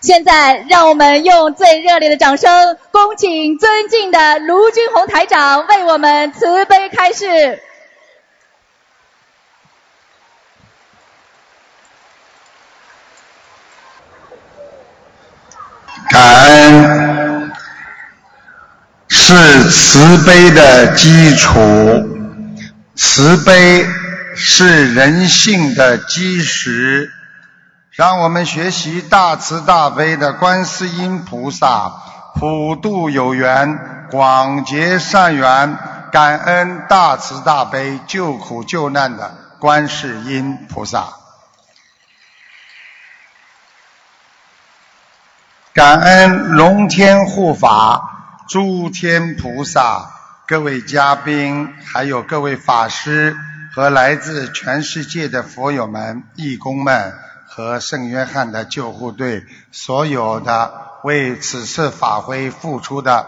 现在，让我们用最热烈的掌声，恭请尊敬的卢军红台长为我们慈悲开示。感恩是慈悲的基础，慈悲是人性的基石。让我们学习大慈大悲的观世音菩萨，普度有缘，广结善缘，感恩大慈大悲救苦救难的观世音菩萨，感恩龙天护法、诸天菩萨、各位嘉宾，还有各位法师和来自全世界的佛友们、义工们。和圣约翰的救护队，所有的为此次法会付出的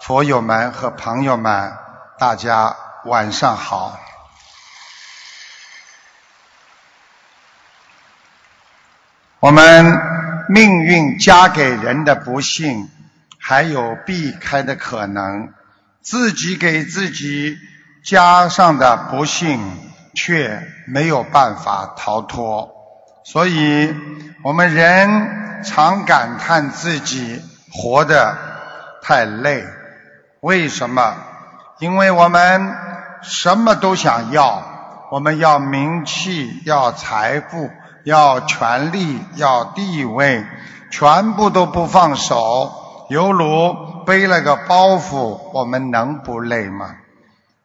佛友们和朋友们，大家晚上好。我们命运加给人的不幸，还有避开的可能，自己给自己加上的不幸，却没有办法逃脱。所以，我们人常感叹自己活得太累。为什么？因为我们什么都想要，我们要名气，要财富，要权力，要地位，全部都不放手，犹如背了个包袱，我们能不累吗？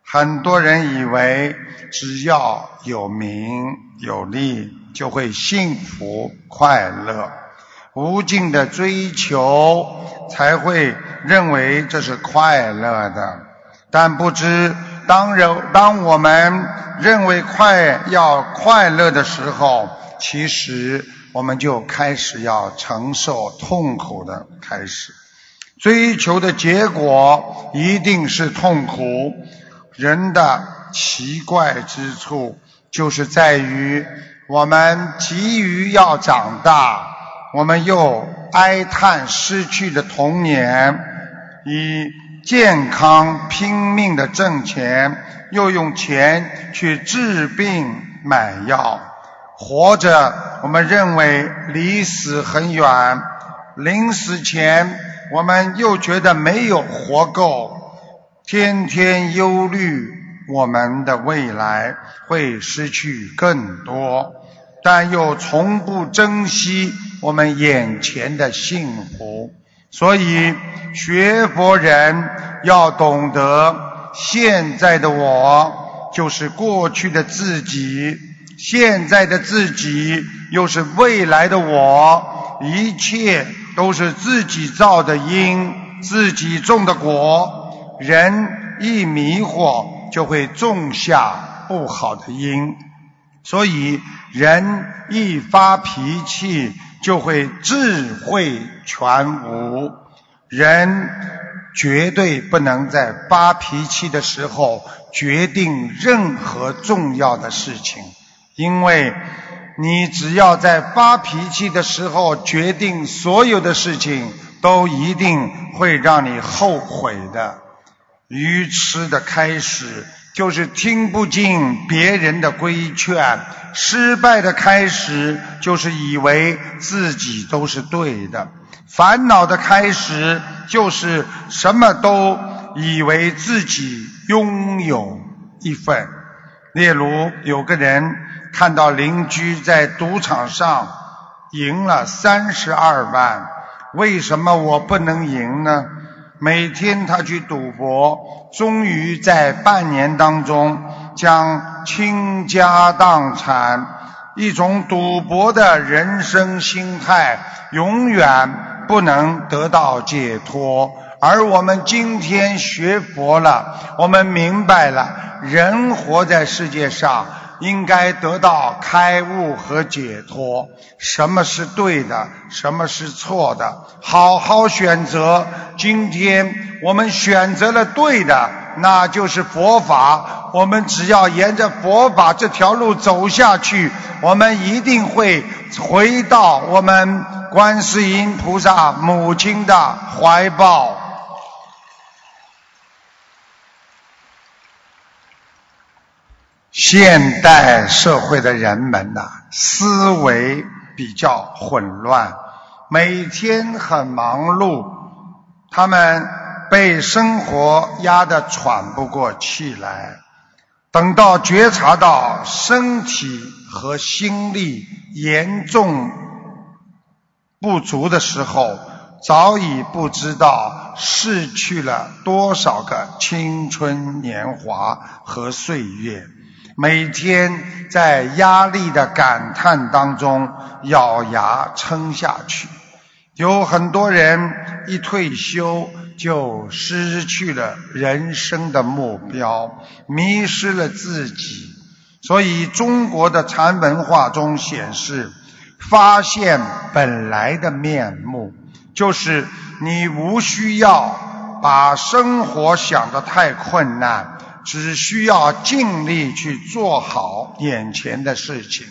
很多人以为只要有名有利。就会幸福快乐，无尽的追求才会认为这是快乐的。但不知当人当我们认为快要快乐的时候，其实我们就开始要承受痛苦的开始。追求的结果一定是痛苦。人的奇怪之处就是在于。我们急于要长大，我们又哀叹失去的童年，以健康拼命的挣钱，又用钱去治病买药，活着我们认为离死很远，临死前我们又觉得没有活够，天天忧虑我们的未来会失去更多。但又从不珍惜我们眼前的幸福，所以学佛人要懂得，现在的我就是过去的自己，现在的自己又是未来的我，一切都是自己造的因，自己种的果。人一迷惑，就会种下不好的因。所以，人一发脾气就会智慧全无。人绝对不能在发脾气的时候决定任何重要的事情，因为你只要在发脾气的时候决定所有的事情，都一定会让你后悔的。愚痴的开始。就是听不进别人的规劝，失败的开始就是以为自己都是对的；烦恼的开始就是什么都以为自己拥有一份。例如，有个人看到邻居在赌场上赢了三十二万，为什么我不能赢呢？每天他去赌博，终于在半年当中将倾家荡产。一种赌博的人生心态，永远不能得到解脱。而我们今天学佛了，我们明白了，人活在世界上。应该得到开悟和解脱。什么是对的？什么是错的？好好选择。今天我们选择了对的，那就是佛法。我们只要沿着佛法这条路走下去，我们一定会回到我们观世音菩萨母亲的怀抱。现代社会的人们呐，思维比较混乱，每天很忙碌，他们被生活压得喘不过气来。等到觉察到身体和心力严重不足的时候，早已不知道逝去了多少个青春年华和岁月，每天在压力的感叹当中咬牙撑下去。有很多人一退休。就失去了人生的目标，迷失了自己。所以，中国的禅文化中显示，发现本来的面目，就是你无需要把生活想得太困难，只需要尽力去做好眼前的事情，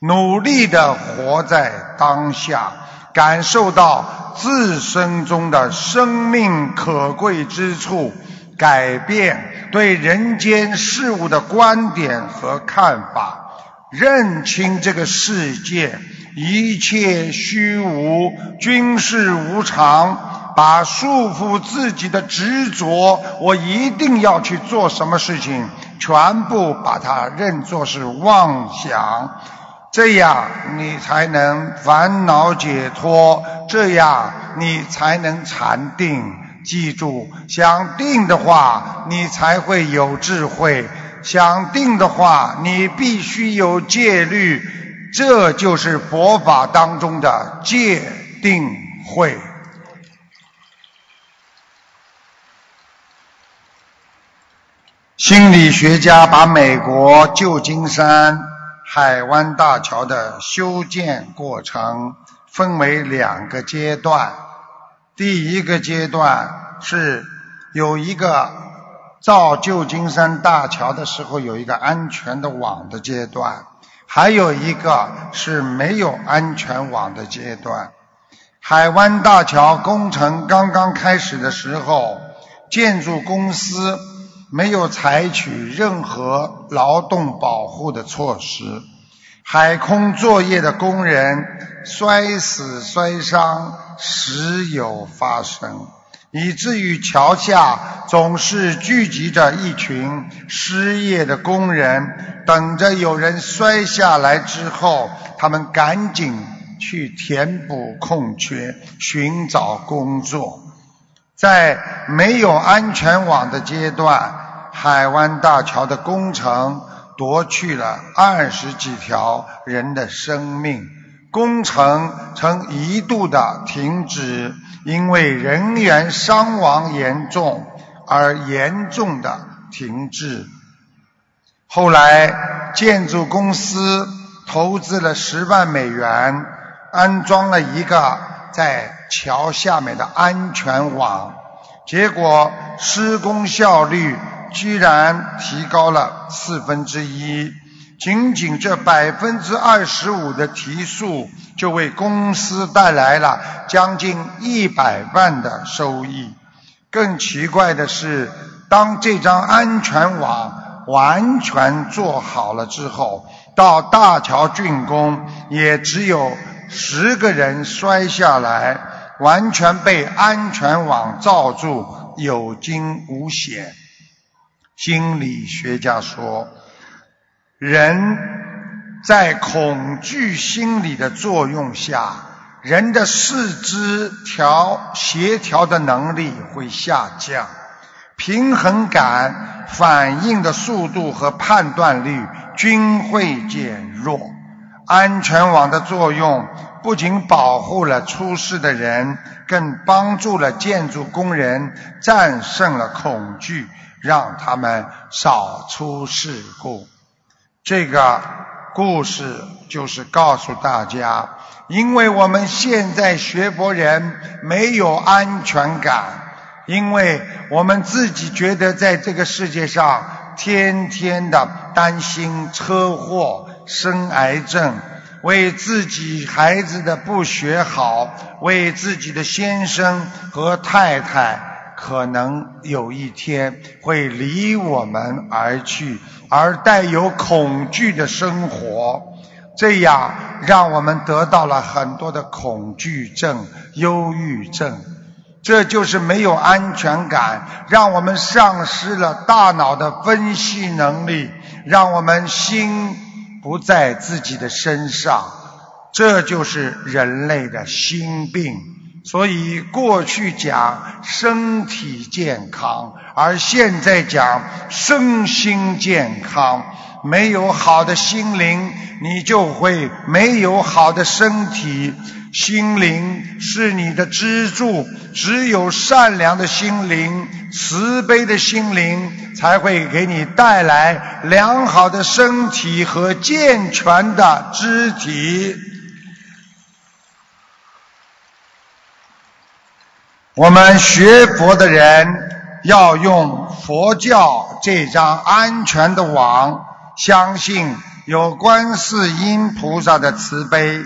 努力的活在当下。感受到自身中的生命可贵之处，改变对人间事物的观点和看法，认清这个世界一切虚无，均是无常，把束缚自己的执着，我一定要去做什么事情，全部把它认作是妄想。这样你才能烦恼解脱，这样你才能禅定。记住，想定的话，你才会有智慧；想定的话，你必须有戒律。这就是佛法当中的戒定慧。心理学家把美国旧金山。海湾大桥的修建过程分为两个阶段。第一个阶段是有一个造旧金山大桥的时候有一个安全的网的阶段，还有一个是没有安全网的阶段。海湾大桥工程刚刚开始的时候，建筑公司。没有采取任何劳动保护的措施，海空作业的工人摔死摔伤时有发生，以至于桥下总是聚集着一群失业的工人，等着有人摔下来之后，他们赶紧去填补空缺，寻找工作。在没有安全网的阶段。海湾大桥的工程夺去了二十几条人的生命，工程曾一度的停止，因为人员伤亡严重而严重的停滞。后来，建筑公司投资了十万美元，安装了一个在桥下面的安全网，结果施工效率。居然提高了四分之一，仅仅这百分之二十五的提速，就为公司带来了将近一百万的收益。更奇怪的是，当这张安全网完全做好了之后，到大桥竣工，也只有十个人摔下来，完全被安全网罩住，有惊无险。心理学家说，人在恐惧心理的作用下，人的四肢调协调的能力会下降，平衡感、反应的速度和判断力均会减弱。安全网的作用不仅保护了出事的人，更帮助了建筑工人战胜了恐惧。让他们少出事故。这个故事就是告诉大家，因为我们现在学佛人没有安全感，因为我们自己觉得在这个世界上天天的担心车祸、生癌症，为自己孩子的不学好，为自己的先生和太太，可能有一天会离我们而去，而带有恐惧的生活，这样让我们得到了很多的恐惧症、忧郁症，这就是没有安全感，让我们丧失了大脑的分析能力，让我们心。不在自己的身上，这就是人类的心病。所以过去讲身体健康，而现在讲身心健康。没有好的心灵，你就会没有好的身体。心灵是你的支柱，只有善良的心灵、慈悲的心灵，才会给你带来良好的身体和健全的肢体。我们学佛的人要用佛教这张安全的网，相信有观世音菩萨的慈悲。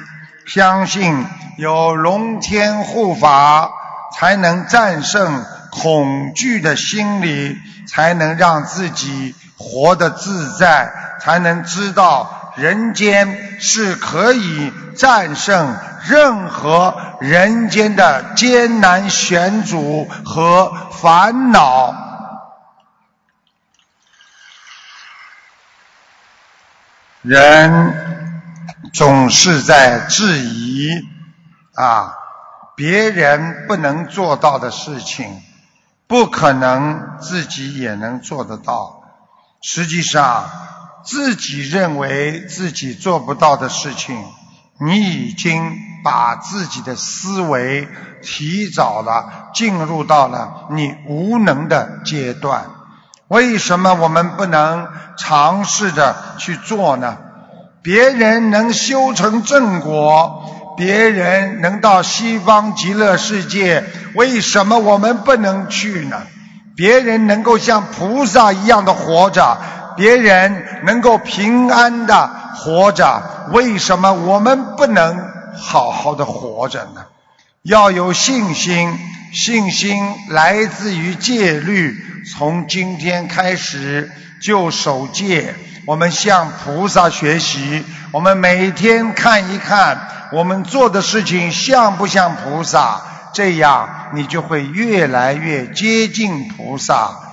相信有龙天护法，才能战胜恐惧的心理，才能让自己活得自在，才能知道人间是可以战胜任何人间的艰难险阻和烦恼。人。总是在质疑啊，别人不能做到的事情，不可能自己也能做得到。实际上，自己认为自己做不到的事情，你已经把自己的思维提早了进入到了你无能的阶段。为什么我们不能尝试着去做呢？别人能修成正果，别人能到西方极乐世界，为什么我们不能去呢？别人能够像菩萨一样的活着，别人能够平安的活着，为什么我们不能好好的活着呢？要有信心，信心来自于戒律，从今天开始就守戒。我们向菩萨学习，我们每天看一看我们做的事情像不像菩萨，这样你就会越来越接近菩萨。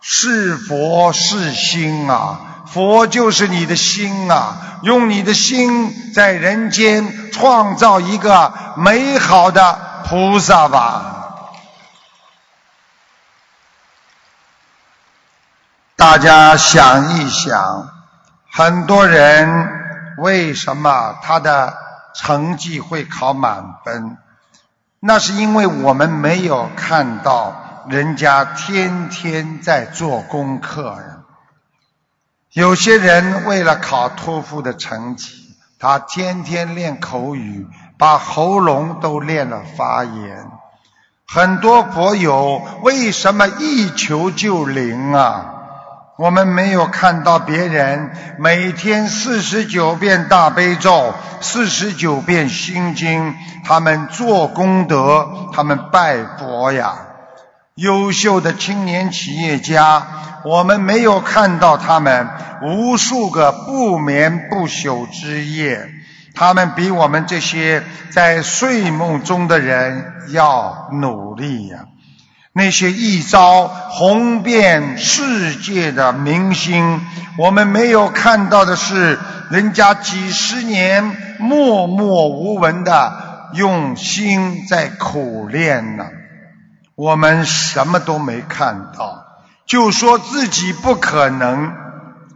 是佛是心啊，佛就是你的心啊，用你的心在人间创造一个美好的菩萨吧。大家想一想。很多人为什么他的成绩会考满分？那是因为我们没有看到人家天天在做功课呀。有些人为了考托福的成绩，他天天练口语，把喉咙都练了发炎。很多佛友为什么一求就灵啊？我们没有看到别人每天四十九遍大悲咒、四十九遍心经，他们做功德，他们拜佛呀。优秀的青年企业家，我们没有看到他们无数个不眠不休之夜，他们比我们这些在睡梦中的人要努力呀。那些一朝红遍世界的明星，我们没有看到的是，人家几十年默默无闻的用心在苦练呢。我们什么都没看到，就说自己不可能；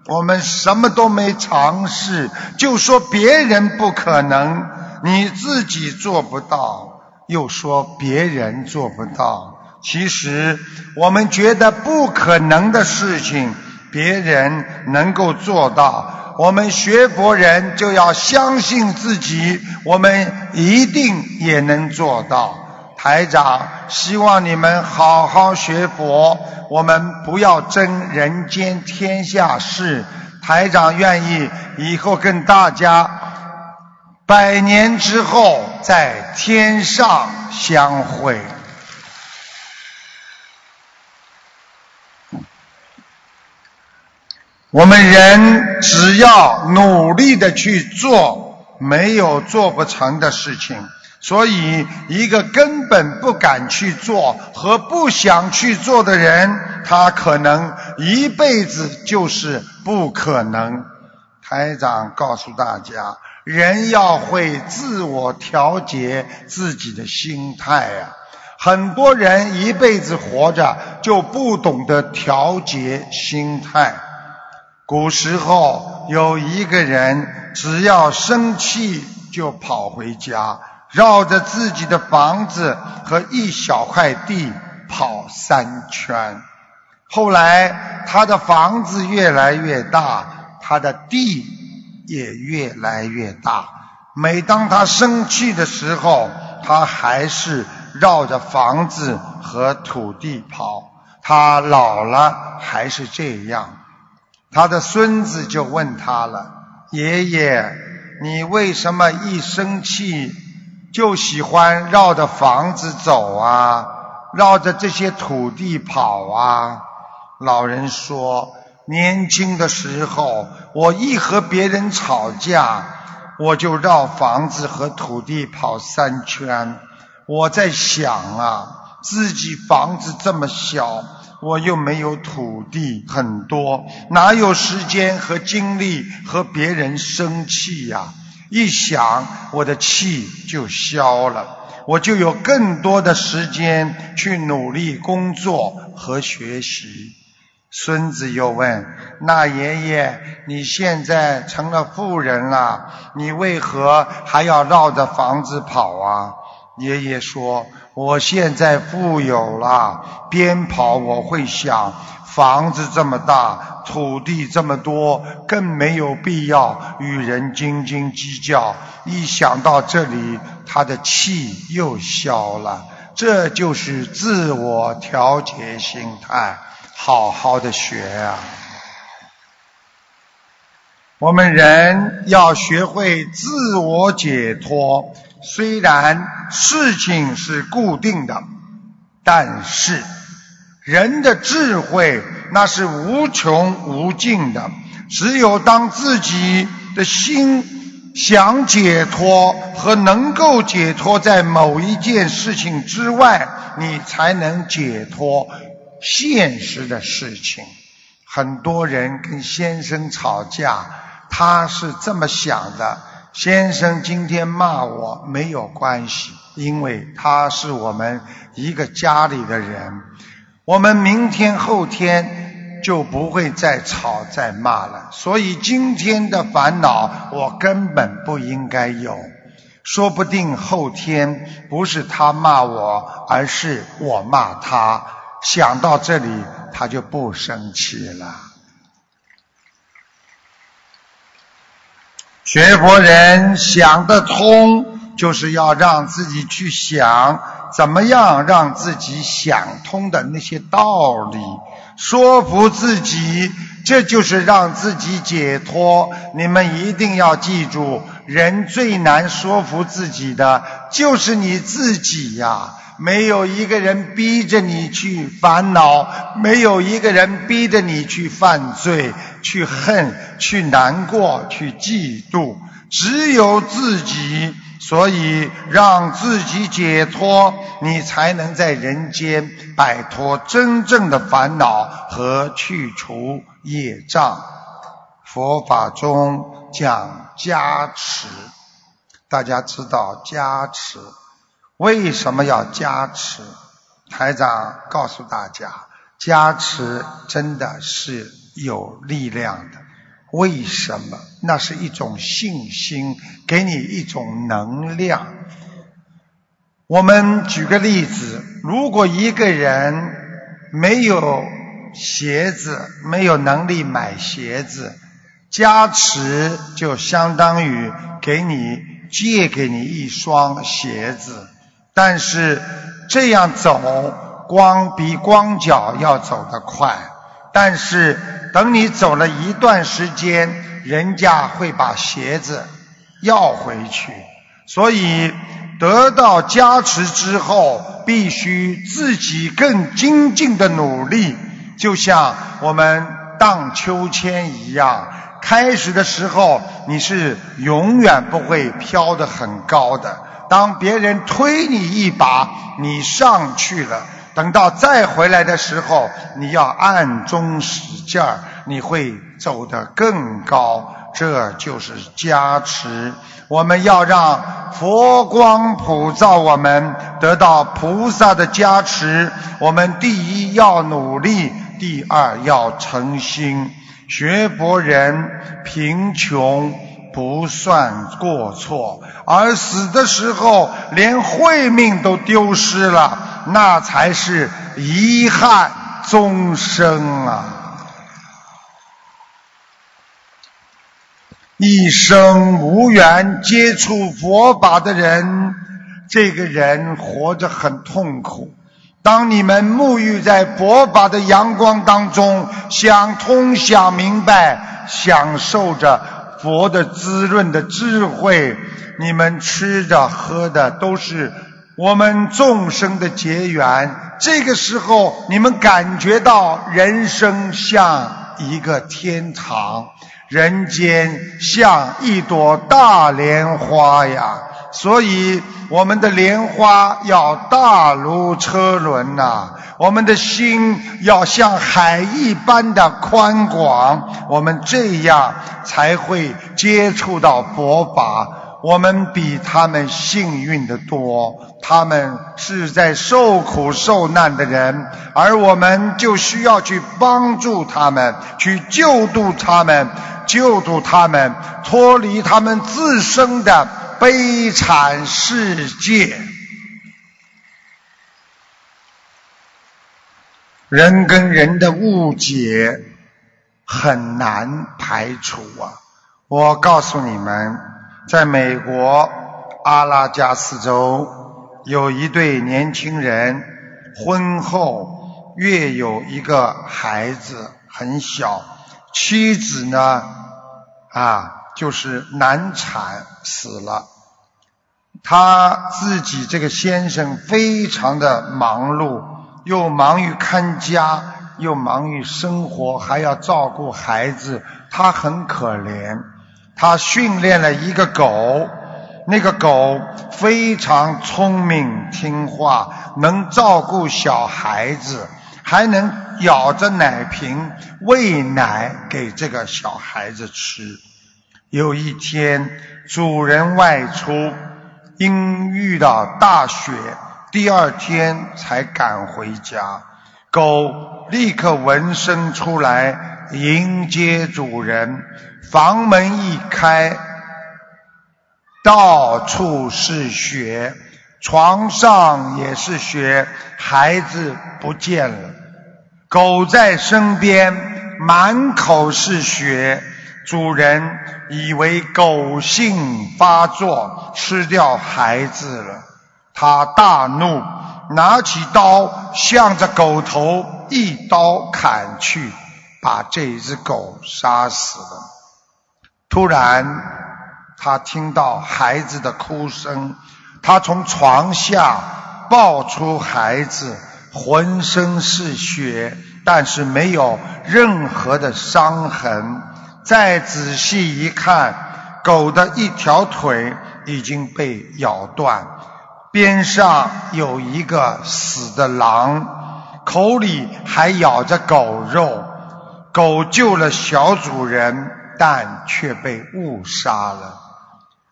我们什么都没尝试，就说别人不可能。你自己做不到，又说别人做不到。其实，我们觉得不可能的事情，别人能够做到。我们学佛人就要相信自己，我们一定也能做到。台长希望你们好好学佛，我们不要争人间天下事。台长愿意以后跟大家百年之后在天上相会。我们人只要努力的去做，没有做不成的事情。所以，一个根本不敢去做和不想去做的人，他可能一辈子就是不可能。台长告诉大家，人要会自我调节自己的心态啊！很多人一辈子活着就不懂得调节心态。古时候有一个人，只要生气就跑回家。绕着自己的房子和一小块地跑三圈，后来他的房子越来越大，他的地也越来越大。每当他生气的时候，他还是绕着房子和土地跑。他老了还是这样。他的孙子就问他了：“爷爷，你为什么一生气？”就喜欢绕着房子走啊，绕着这些土地跑啊。老人说，年轻的时候，我一和别人吵架，我就绕房子和土地跑三圈。我在想啊，自己房子这么小，我又没有土地很多，哪有时间和精力和别人生气呀？一想，我的气就消了，我就有更多的时间去努力工作和学习。孙子又问：“那爷爷，你现在成了富人了，你为何还要绕着房子跑啊？”爷爷说：“我现在富有了，边跑我会想。”房子这么大，土地这么多，更没有必要与人斤斤计较。一想到这里，他的气又消了。这就是自我调节心态，好好的学啊！我们人要学会自我解脱。虽然事情是固定的，但是。人的智慧那是无穷无尽的，只有当自己的心想解脱和能够解脱在某一件事情之外，你才能解脱现实的事情。很多人跟先生吵架，他是这么想的：先生今天骂我没有关系，因为他是我们一个家里的人。我们明天后天就不会再吵再骂了，所以今天的烦恼我根本不应该有。说不定后天不是他骂我，而是我骂他。想到这里，他就不生气了。学佛人想得通，就是要让自己去想。怎么样让自己想通的那些道理，说服自己，这就是让自己解脱。你们一定要记住，人最难说服自己的就是你自己呀。没有一个人逼着你去烦恼，没有一个人逼着你去犯罪、去恨、去难过、去嫉妒，只有自己。所以，让自己解脱，你才能在人间摆脱真正的烦恼和去除业障。佛法中讲加持，大家知道加持为什么要加持？台长告诉大家，加持真的是有力量的。为什么？那是一种信心，给你一种能量。我们举个例子：如果一个人没有鞋子，没有能力买鞋子，加持就相当于给你借给你一双鞋子。但是这样走，光比光脚要走得快。但是等你走了一段时间，人家会把鞋子要回去。所以得到加持之后，必须自己更精进的努力，就像我们荡秋千一样。开始的时候，你是永远不会飘得很高的。当别人推你一把，你上去了。等到再回来的时候，你要暗中使劲儿，你会走得更高。这就是加持。我们要让佛光普照，我们得到菩萨的加持。我们第一要努力，第二要诚心。学佛人贫穷不算过错，而死的时候连慧命都丢失了，那才是遗憾终生啊！一生无缘接触佛法的人，这个人活着很痛苦。当你们沐浴在佛法的阳光当中，想通想明白，享受着佛的滋润的智慧，你们吃的喝的都是我们众生的结缘。这个时候，你们感觉到人生像一个天堂，人间像一朵大莲花呀。所以，我们的莲花要大如车轮呐，我们的心要像海一般的宽广，我们这样才会接触到佛法。我们比他们幸运的多，他们是在受苦受难的人，而我们就需要去帮助他们，去救度他们，救度他们，脱离他们自身的。悲惨世界，人跟人的误解很难排除啊！我告诉你们，在美国阿拉加斯州有一对年轻人，婚后约有一个孩子很小，妻子呢啊。就是难产死了，他自己这个先生非常的忙碌，又忙于看家，又忙于生活，还要照顾孩子，他很可怜。他训练了一个狗，那个狗非常聪明听话，能照顾小孩子，还能咬着奶瓶喂奶给这个小孩子吃。有一天，主人外出，因遇到大雪，第二天才赶回家。狗立刻闻声出来迎接主人，房门一开，到处是雪，床上也是雪，孩子不见了，狗在身边，满口是血。主人以为狗性发作，吃掉孩子了。他大怒，拿起刀向着狗头一刀砍去，把这一只狗杀死了。突然，他听到孩子的哭声，他从床下抱出孩子，浑身是血，但是没有任何的伤痕。再仔细一看，狗的一条腿已经被咬断，边上有一个死的狼，口里还咬着狗肉。狗救了小主人，但却被误杀了。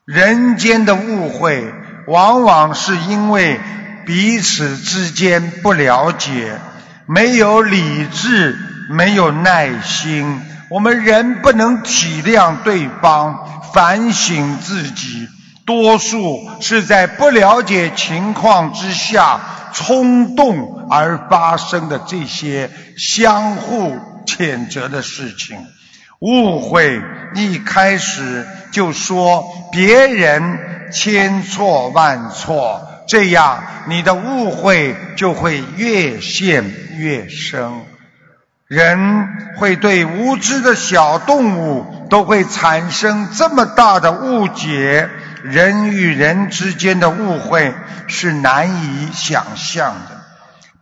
人间的误会，往往是因为彼此之间不了解，没有理智，没有耐心。我们人不能体谅对方，反省自己，多数是在不了解情况之下冲动而发生的这些相互谴责的事情。误会一开始就说别人千错万错，这样你的误会就会越陷越深。人会对无知的小动物都会产生这么大的误解，人与人之间的误会是难以想象的。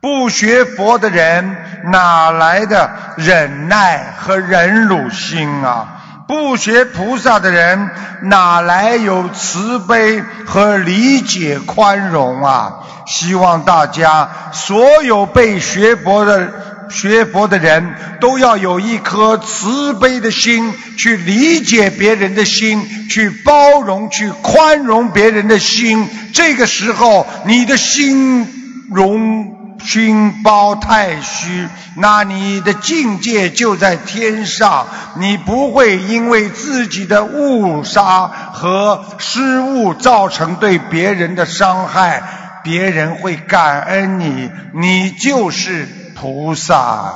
不学佛的人哪来的忍耐和忍辱心啊？不学菩萨的人哪来有慈悲和理解宽容啊？希望大家所有被学佛的。学佛的人都要有一颗慈悲的心，去理解别人的心，去包容、去宽容别人的心。这个时候，你的心容心包太虚，那你的境界就在天上。你不会因为自己的误杀和失误造成对别人的伤害，别人会感恩你，你就是。菩萨，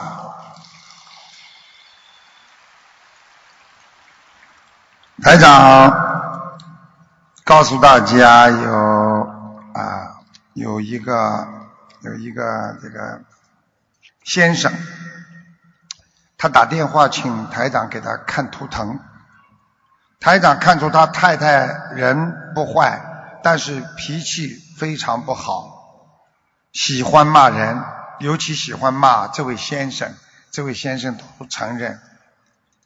台长告诉大家有啊有一个有一个这个先生，他打电话请台长给他看图腾，台长看出他太太人不坏，但是脾气非常不好，喜欢骂人。尤其喜欢骂这位先生，这位先生都承认。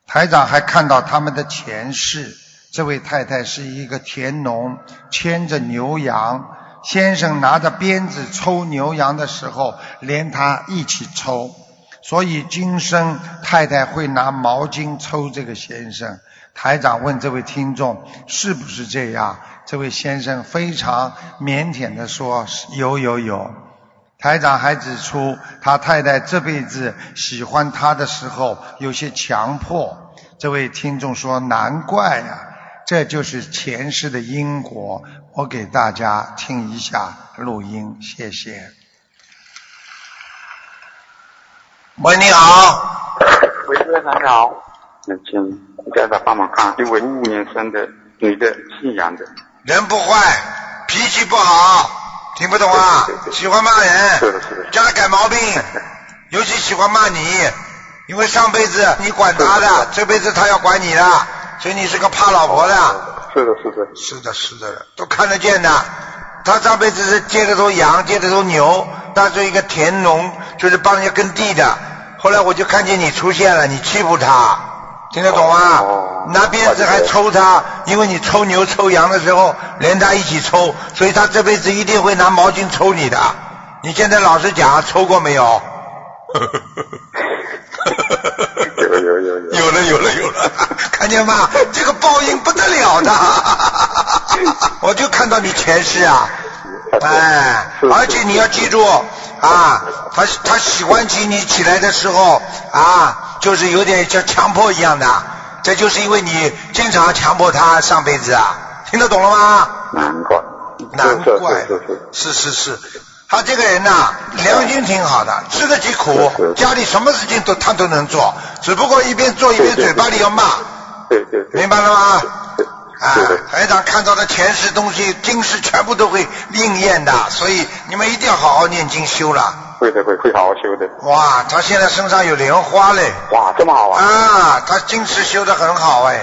台长还看到他们的前世，这位太太是一个田农，牵着牛羊，先生拿着鞭子抽牛羊的时候，连他一起抽，所以今生太太会拿毛巾抽这个先生。台长问这位听众是不是这样？这位先生非常腼腆地说：有有有。台长还指出，他太太这辈子喜欢他的时候有些强迫。这位听众说：“难怪呀，这就是前世的因果。”我给大家听一下录音，谢谢。喂，你好。喂，先生你好。那请家长帮忙看，一位五五年生的女的，姓杨的。人不坏，脾气不好。听不懂啊？喜欢骂人，叫他改毛病，尤其喜欢骂你，因为上辈子你管他的，这辈子他要管你的，所以你是个怕老婆的。是的，是的。是的，是的，都看得见的。他上辈子是接的头羊，接的头牛，当做一个田农，就是帮人家耕地的。后来我就看见你出现了，你欺负他，听得懂吗？拿鞭子还抽他，因为你抽牛抽羊的时候连他一起抽，所以他这辈子一定会拿毛巾抽你的。你现在老实讲，抽过没有？有有有有。有了有了有了，看见吗？这个报应。我就看到你前世啊，哎，而且你要记住啊，他他喜欢起你起来的时候啊，就是有点像强迫一样的。这就是因为你经常强迫他上辈子啊，听得懂了吗？难怪，难怪，是是是，他这个人呐，良心挺好的，吃得起苦，家里什么事情都他都能做，只不过一边做一边嘴巴里要骂，对对，明白了吗？啊，台长看到的前世东西，今世全部都会应验的，所以你们一定要好好念经修了。会的会会好好修的。哇，他现在身上有莲花嘞！哇，这么好啊！啊，他今世修的很好哎。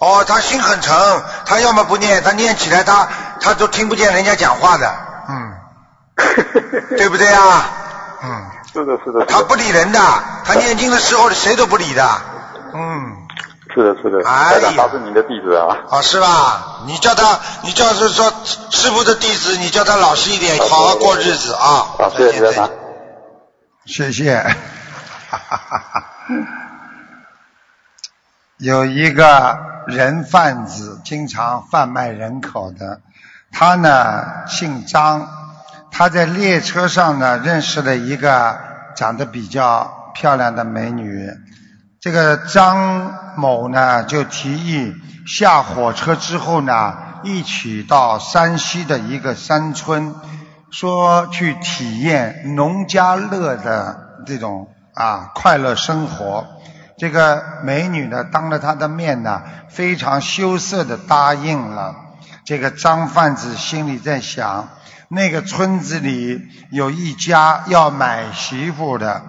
哦，他心很诚，他要么不念，他念起来他他都听不见人家讲话的。嗯。对不对啊？嗯。是的，是的。他不理人的，他念经的时候谁都不理的。嗯。是的，是的。哎呀。他是您的弟子啊。啊，是吧？你叫他，你叫是说师傅的弟子，你叫他老实一点，好好过日子啊。啊，谢谢台谢谢，有一个人贩子经常贩卖人口的，他呢姓张，他在列车上呢认识了一个长得比较漂亮的美女，这个张某呢就提议下火车之后呢一起到山西的一个山村。说去体验农家乐的这种啊快乐生活，这个美女呢当着他的面呢非常羞涩的答应了。这个张贩子心里在想，那个村子里有一家要买媳妇的，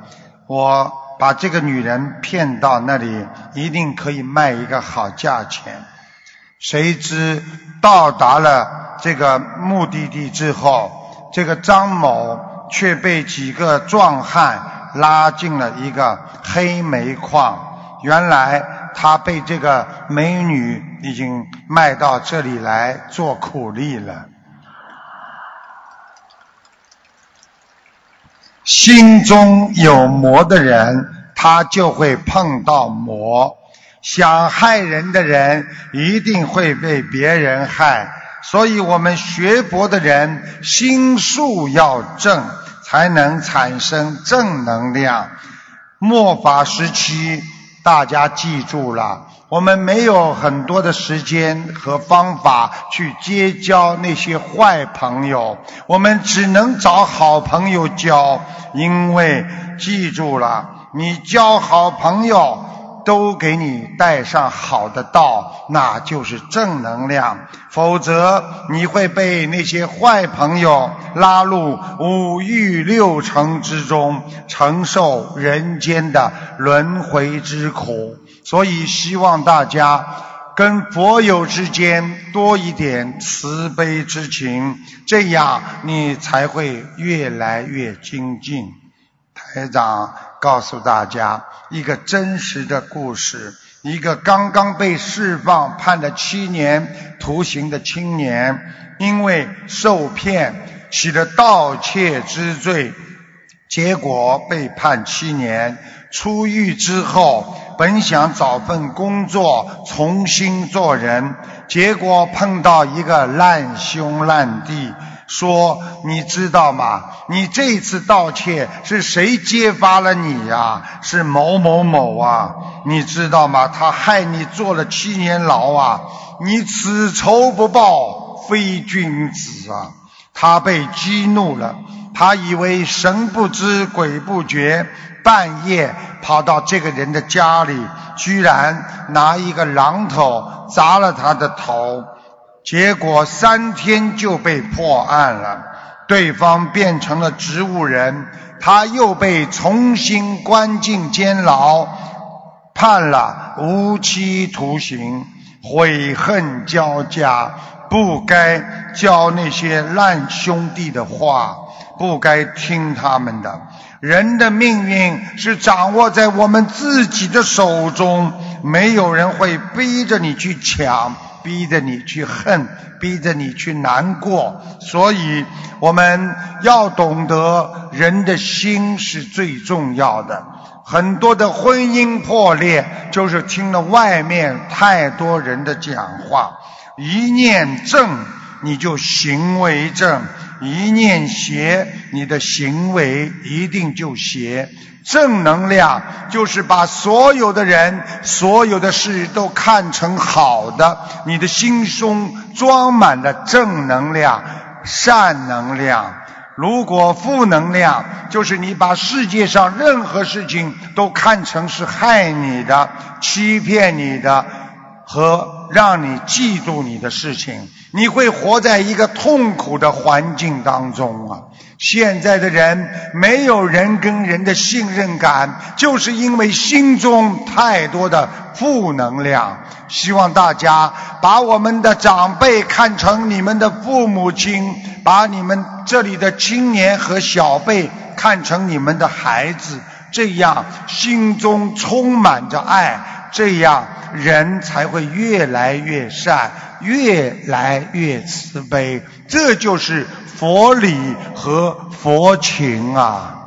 我把这个女人骗到那里，一定可以卖一个好价钱。谁知到达了这个目的地之后，这个张某却被几个壮汉拉进了一个黑煤矿。原来他被这个美女已经卖到这里来做苦力了。心中有魔的人，他就会碰到魔。想害人的人，一定会被别人害。所以我们学佛的人，心术要正，才能产生正能量。末法时期。大家记住了，我们没有很多的时间和方法去结交那些坏朋友，我们只能找好朋友交。因为记住了，你交好朋友。都给你带上好的道，那就是正能量。否则你会被那些坏朋友拉入五欲六尘之中，承受人间的轮回之苦。所以希望大家跟佛友之间多一点慈悲之情，这样你才会越来越精进。台长。告诉大家一个真实的故事：一个刚刚被释放、判了七年徒刑的青年，因为受骗起了盗窃之罪，结果被判七年。出狱之后，本想找份工作重新做人，结果碰到一个烂兄烂弟。说你知道吗？你这次盗窃是谁揭发了你呀？是某某某啊！你知道吗？他害你坐了七年牢啊！你此仇不报非君子啊！他被激怒了，他以为神不知鬼不觉，半夜跑到这个人的家里，居然拿一个榔头砸了他的头。结果三天就被破案了，对方变成了植物人，他又被重新关进监牢，判了无期徒刑，悔恨交加，不该教那些烂兄弟的话，不该听他们的。人的命运是掌握在我们自己的手中，没有人会逼着你去抢。逼着你去恨，逼着你去难过，所以我们要懂得人的心是最重要的。很多的婚姻破裂，就是听了外面太多人的讲话。一念正，你就行为正；一念邪，你的行为一定就邪。正能量就是把所有的人、所有的事都看成好的，你的心中装满了正能量、善能量。如果负能量，就是你把世界上任何事情都看成是害你的、欺骗你的和让你嫉妒你的事情，你会活在一个痛苦的环境当中啊。现在的人没有人跟人的信任感，就是因为心中太多的负能量。希望大家把我们的长辈看成你们的父母亲，把你们这里的青年和小辈看成你们的孩子，这样心中充满着爱，这样人才会越来越善，越来越慈悲。这就是佛理和佛情啊！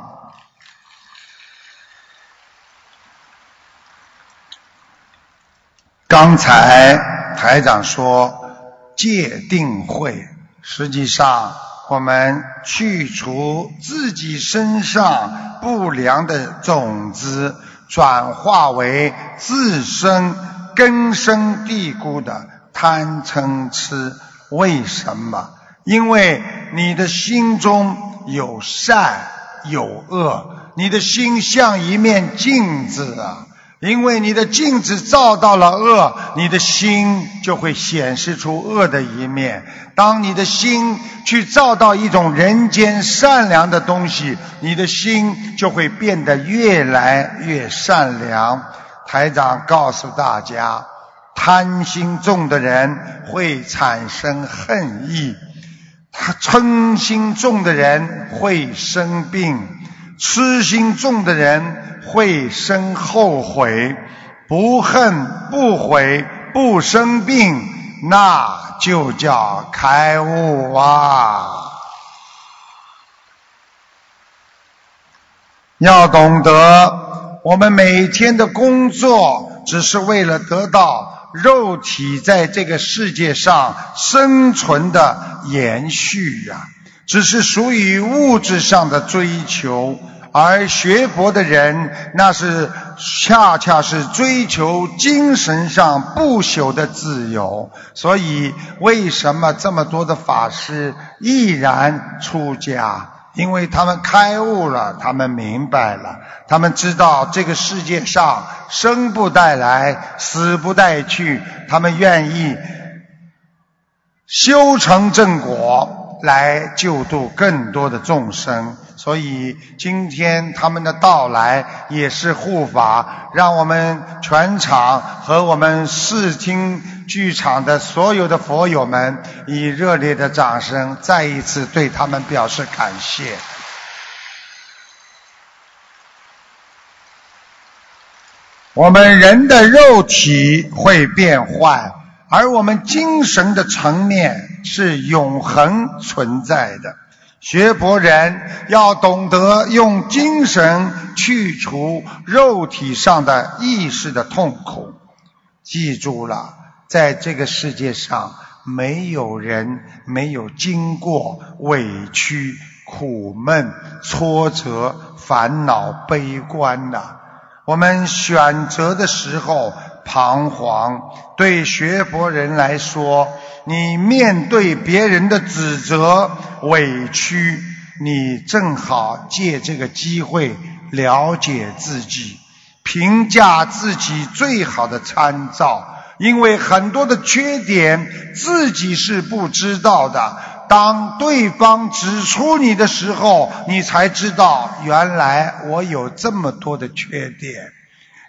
刚才台长说戒定慧，实际上我们去除自己身上不良的种子，转化为自身根深蒂固的贪嗔痴。为什么？因为你的心中有善有恶，你的心像一面镜子啊！因为你的镜子照到了恶，你的心就会显示出恶的一面。当你的心去照到一种人间善良的东西，你的心就会变得越来越善良。台长告诉大家，贪心重的人会产生恨意，他嗔心重的人会生病。痴心重的人会生后悔，不恨不悔不生病，那就叫开悟啊！要懂得，我们每天的工作只是为了得到肉体在这个世界上生存的延续呀。只是属于物质上的追求，而学佛的人那是恰恰是追求精神上不朽的自由。所以，为什么这么多的法师毅然出家？因为他们开悟了，他们明白了，他们知道这个世界上生不带来，死不带去，他们愿意修成正果。来救度更多的众生，所以今天他们的到来也是护法，让我们全场和我们视听剧场的所有的佛友们以热烈的掌声再一次对他们表示感谢。我们人的肉体会变坏。而我们精神的层面是永恒存在的。学佛人要懂得用精神去除肉体上的意识的痛苦。记住了，在这个世界上，没有人没有经过委屈、苦闷、挫折、烦恼、悲观的。我们选择的时候。彷徨，对学佛人来说，你面对别人的指责、委屈，你正好借这个机会了解自己，评价自己最好的参照。因为很多的缺点自己是不知道的，当对方指出你的时候，你才知道原来我有这么多的缺点。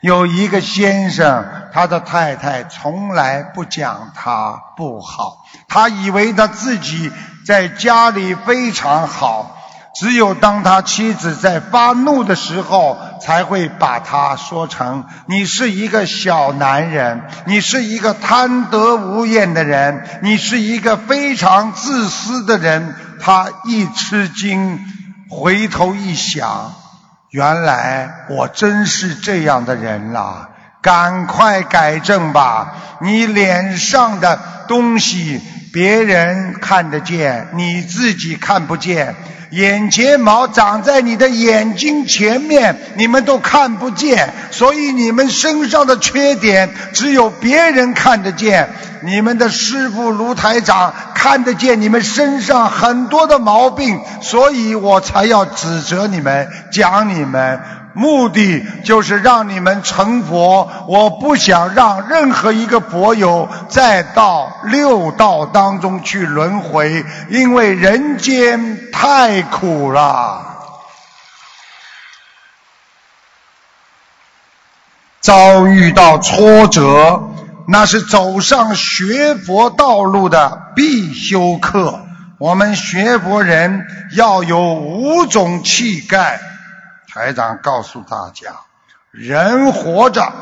有一个先生，他的太太从来不讲他不好，他以为他自己在家里非常好，只有当他妻子在发怒的时候，才会把他说成你是一个小男人，你是一个贪得无厌的人，你是一个非常自私的人。他一吃惊，回头一想。原来我真是这样的人啦！赶快改正吧！你脸上的东西别人看得见，你自己看不见。眼睫毛长在你的眼睛前面，你们都看不见，所以你们身上的缺点只有别人看得见。你们的师傅卢台长看得见你们身上很多的毛病，所以我才要指责你们，讲你们，目的就是让你们成佛。我不想让任何一个佛友再到六道当中去轮回，因为人间太苦了，遭遇到挫折。那是走上学佛道路的必修课。我们学佛人要有五种气概。台长告诉大家，人活着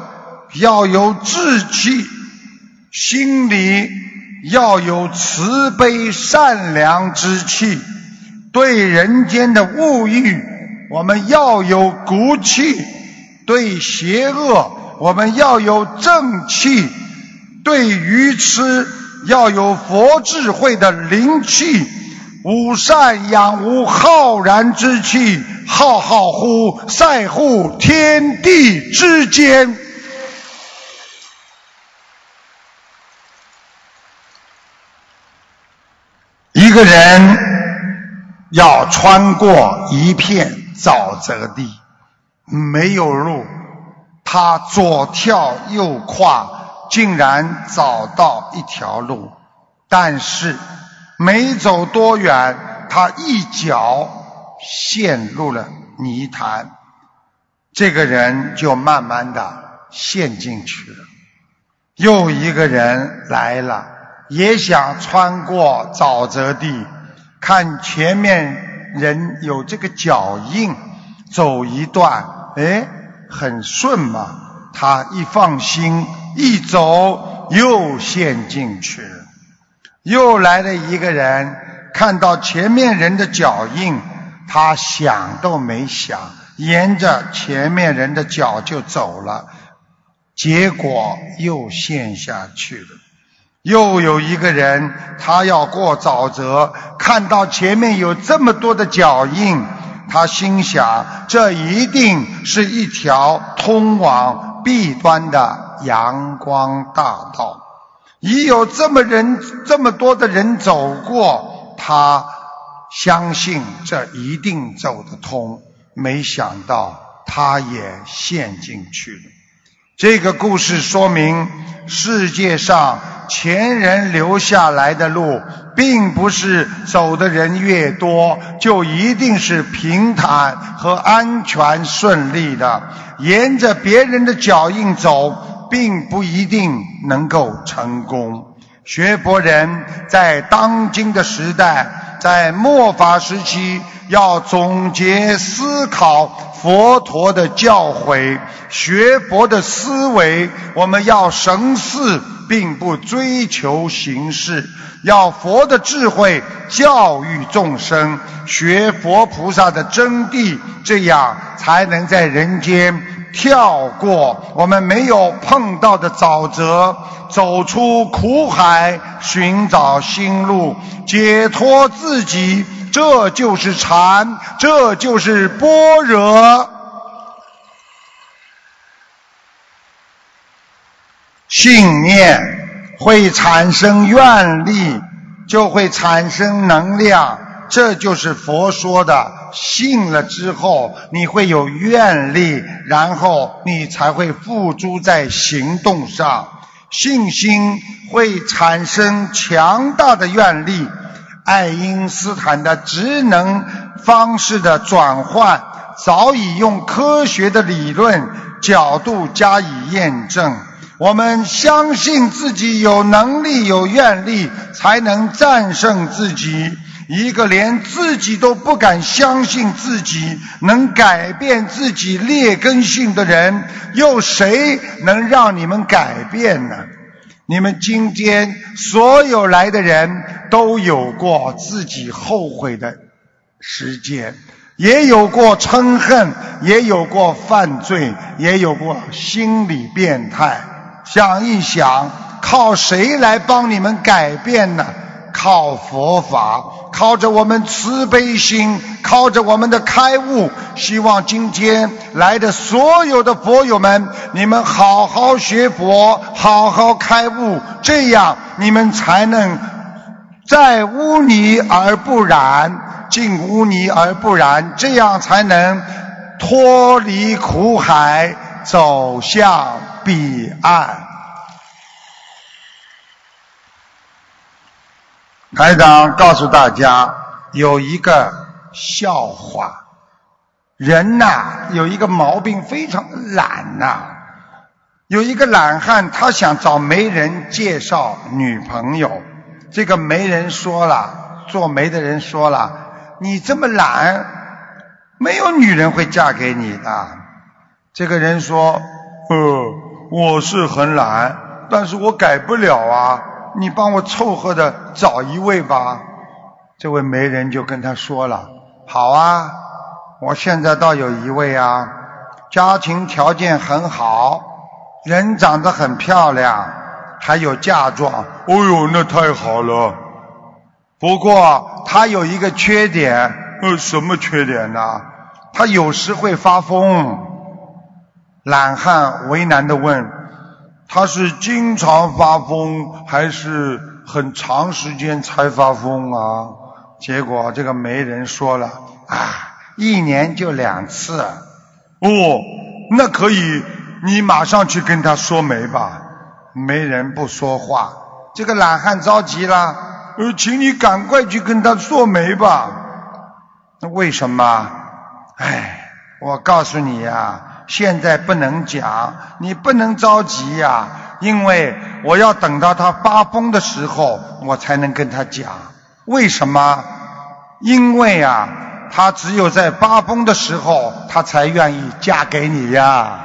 要有志气，心里要有慈悲善良之气，对人间的物欲我们要有骨气，对邪恶我们要有正气。对愚痴要有佛智慧的灵气，吾善养吾浩然之气，浩浩乎在乎天地之间。一个人要穿过一片沼泽地，没有路，他左跳右跨，竟然找到一条路，但是没走多远，他一脚陷入了泥潭，这个人就慢慢的陷进去了。又一个人来了，也想穿过沼泽地，看前面人有这个脚印，走一段，哎，很顺嘛。他一放心，一走又陷进去了。又来了一个人，看到前面人的脚印，他想都没想，沿着前面人的脚就走了。结果又陷下去了。又有一个人，他要过沼泽，看到前面有这么多的脚印，他心想：这一定是一条通往弊端的阳光大道。已有这么人这么多的人走过，他相信这一定走得通。没想到，他也陷进去了。这个故事说明，世界上前人留下来的路，并不是走的人越多，就一定是平坦和安全顺利的。沿着别人的脚印走，并不一定能够成功。学佛人在当今的时代，在末法时期，要总结思考。佛陀的教诲，学佛的思维，我们要神似，并不追求形式，要佛的智慧教育众生，学佛菩萨的真谛，这样才能在人间跳过我们没有碰到的沼泽，走出苦海，寻找新路，解脱自己。这就是禅，这就是般若。信念会产生愿力，就会产生能量。这就是佛说的，信了之后你会有愿力，然后你才会付诸在行动上。信心会产生强大的愿力。爱因斯坦的职能方式的转换，早已用科学的理论角度加以验证。我们相信自己有能力、有愿力，才能战胜自己。一个连自己都不敢相信自己能改变自己劣根性的人，又谁能让你们改变呢？你们今天所有来的人都有过自己后悔的时间，也有过嗔恨，也有过犯罪，也有过心理变态。想一想，靠谁来帮你们改变呢？靠佛法，靠着我们慈悲心，靠着我们的开悟。希望今天来的所有的佛友们，你们好好学佛，好好开悟，这样你们才能在污泥而不染，进污泥而不染，这样才能脱离苦海，走向彼岸。台长告诉大家，有一个笑话：人呐，有一个毛病，非常懒呐。有一个懒汉，他想找媒人介绍女朋友。这个媒人说了，做媒的人说了：“你这么懒，没有女人会嫁给你的。”这个人说：“呃，我是很懒，但是我改不了啊。”你帮我凑合的找一位吧。这位媒人就跟他说了：“好啊，我现在倒有一位啊，家庭条件很好，人长得很漂亮，还有嫁妆。哦呦，那太好了。不过他有一个缺点，呃，什么缺点呢？他有时会发疯。”懒汉为难的问。他是经常发疯，还是很长时间才发疯啊？结果这个媒人说了啊，一年就两次。哦，那可以你马上去跟他说媒吧。媒人不说话，这个懒汉着急了，呃，请你赶快去跟他说媒吧。那为什么？哎，我告诉你呀，现在不能讲，你不能着急呀，因为我要等到他发疯的时候，我才能跟他讲。为什么？因为啊，他只有在发疯的时候，他才愿意嫁给你呀。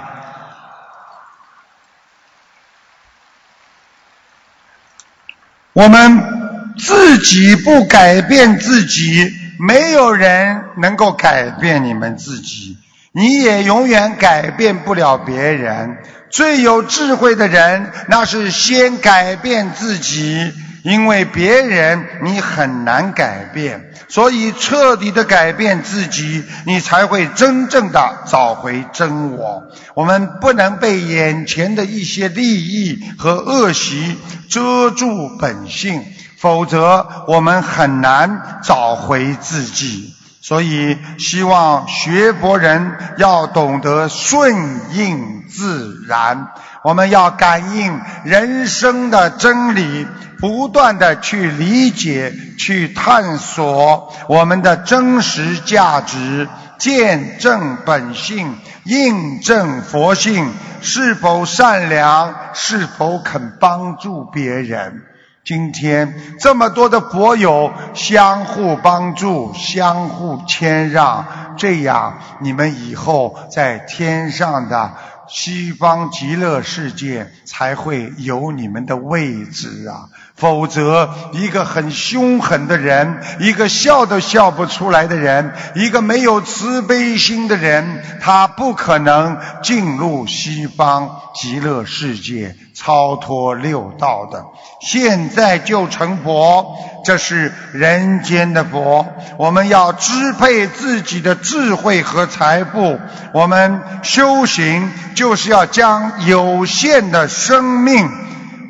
我们自己不改变自己，没有人能够改变你们自己，你也永远改变不了别人。最有智慧的人，那是先改变自己，因为别人你很难改变，所以彻底的改变自己，你才会真正的找回真我。我们不能被眼前的一些利益和恶习。遮住本性，否则我们很难找回自己。所以，希望学佛人要懂得顺应自然。我们要感应人生的真理，不断的去理解、去探索我们的真实价值，见证本性，印证佛性。是否善良？是否肯帮助别人？今天这么多的佛友相互帮助、相互谦让，这样你们以后在天上的西方极乐世界才会有你们的位置啊！否则，一个很凶狠的人，一个笑都笑不出来的人，一个没有慈悲心的人，他不可能进入西方极乐世界，超脱六道的。现在就成佛，这是人间的佛。我们要支配自己的智慧和财富。我们修行就是要将有限的生命。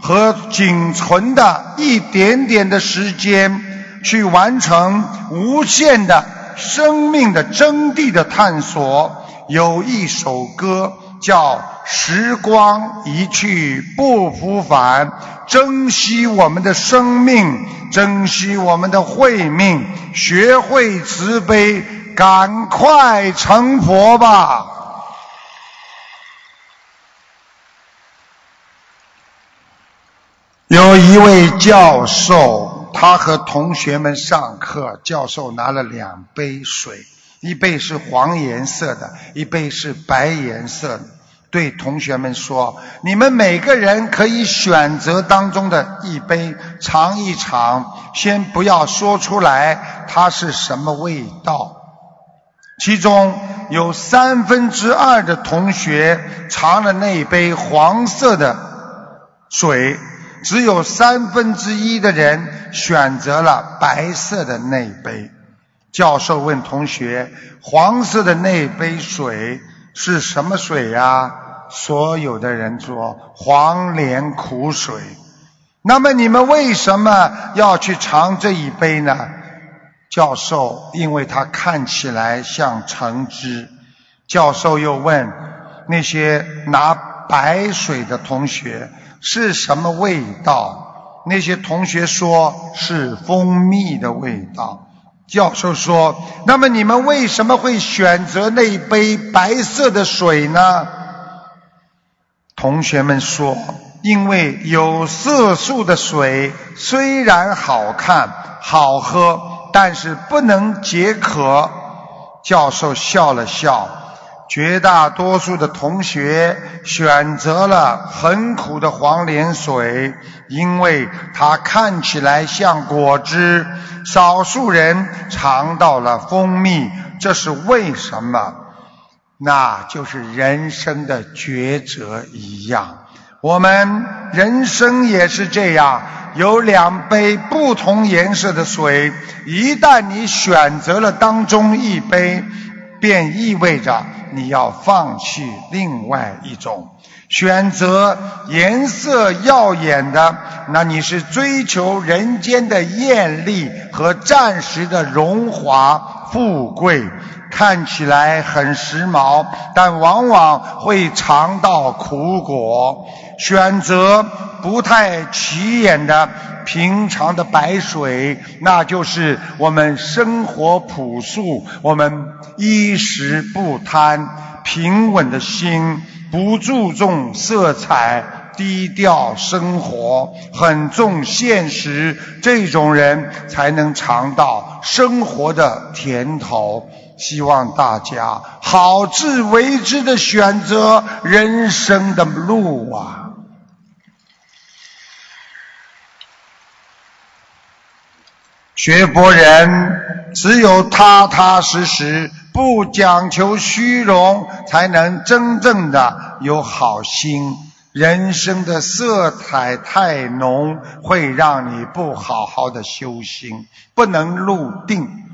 和仅存的一点点的时间，去完成无限的生命的真谛的探索。有一首歌叫《时光一去不复返》，珍惜我们的生命，珍惜我们的慧命，学会慈悲，赶快成佛吧。有一位教授，他和同学们上课。教授拿了两杯水，一杯是黄颜色的，一杯是白颜色的。对同学们说：“你们每个人可以选择当中的一杯尝一尝，先不要说出来它是什么味道。”其中有三分之二的同学尝了那杯黄色的水。只有三分之一的人选择了白色的那杯。教授问同学：“黄色的那杯水是什么水呀？”所有的人说：“黄连苦水。”那么你们为什么要去尝这一杯呢？教授：“因为它看起来像橙汁。”教授又问那些拿白水的同学。是什么味道？那些同学说是蜂蜜的味道。教授说：“那么你们为什么会选择那杯白色的水呢？”同学们说：“因为有色素的水虽然好看、好喝，但是不能解渴。”教授笑了笑。绝大多数的同学选择了很苦的黄连水，因为它看起来像果汁。少数人尝到了蜂蜜，这是为什么？那就是人生的抉择一样。我们人生也是这样，有两杯不同颜色的水，一旦你选择了当中一杯，便意味着。你要放弃另外一种。选择，颜色耀眼的，那你是追求人间的艳丽和暂时的荣华富贵；看起来很时髦，但往往会尝到苦果。选择不太起眼的平常的白水，那就是我们生活朴素，我们衣食不贪，平稳的心，不注重色彩，低调生活，很重现实，这种人才能尝到生活的甜头。希望大家好自为之的选择人生的路啊！学佛人只有踏踏实实，不讲求虚荣，才能真正的有好心。人生的色彩太浓，会让你不好好的修心，不能入定。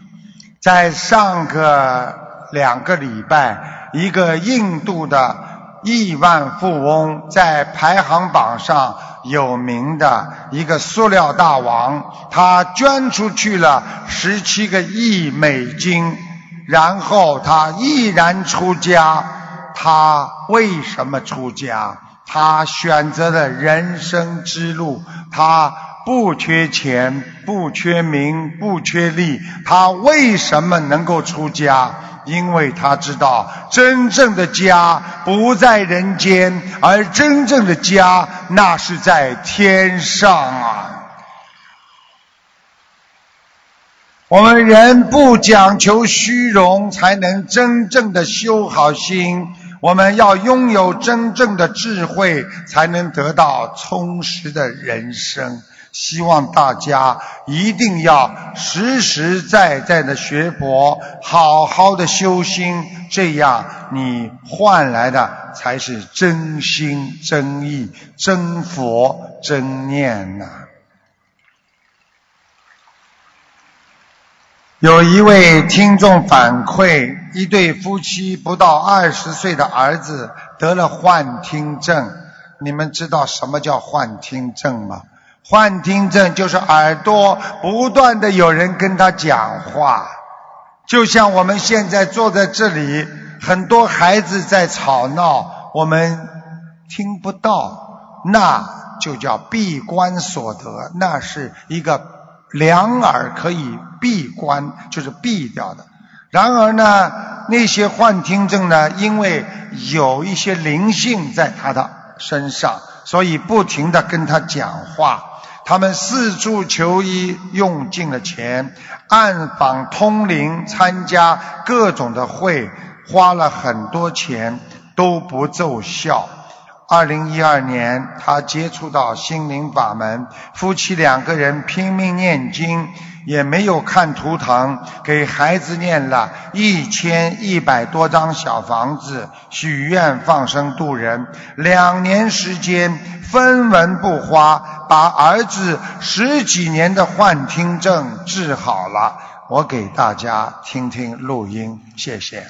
在上个两个礼拜，一个印度的亿万富翁在排行榜上。有名的一个塑料大王，他捐出去了十七个亿美金，然后他毅然出家。他为什么出家？他选择了人生之路，他不缺钱，不缺名，不缺利。他为什么能够出家？因为他知道，真正的家不在人间，而真正的家那是在天上啊！我们人不讲求虚荣，才能真正的修好心。我们要拥有真正的智慧，才能得到充实的人生。希望大家一定要实实在在的学佛，好好的修心，这样你换来的才是真心真意、真佛真念呐。有一位听众反馈，一对夫妻不到二十岁的儿子得了幻听症。你们知道什么叫幻听症吗？幻听症就是耳朵不断的有人跟他讲话，就像我们现在坐在这里，很多孩子在吵闹，我们听不到，那就叫闭关所得，那是一个两耳可以闭关，就是闭掉的。然而呢，那些幻听症呢，因为有一些灵性在他的身上，所以不停的跟他讲话。他们四处求医，用尽了钱，暗访通灵，参加各种的会，花了很多钱都不奏效。二零一二年，他接触到心灵法门，夫妻两个人拼命念经。也没有看图腾，给孩子念了一千一百多张小房子，许愿放生渡人，两年时间分文不花，把儿子十几年的幻听症治好了。我给大家听听录音，谢谢。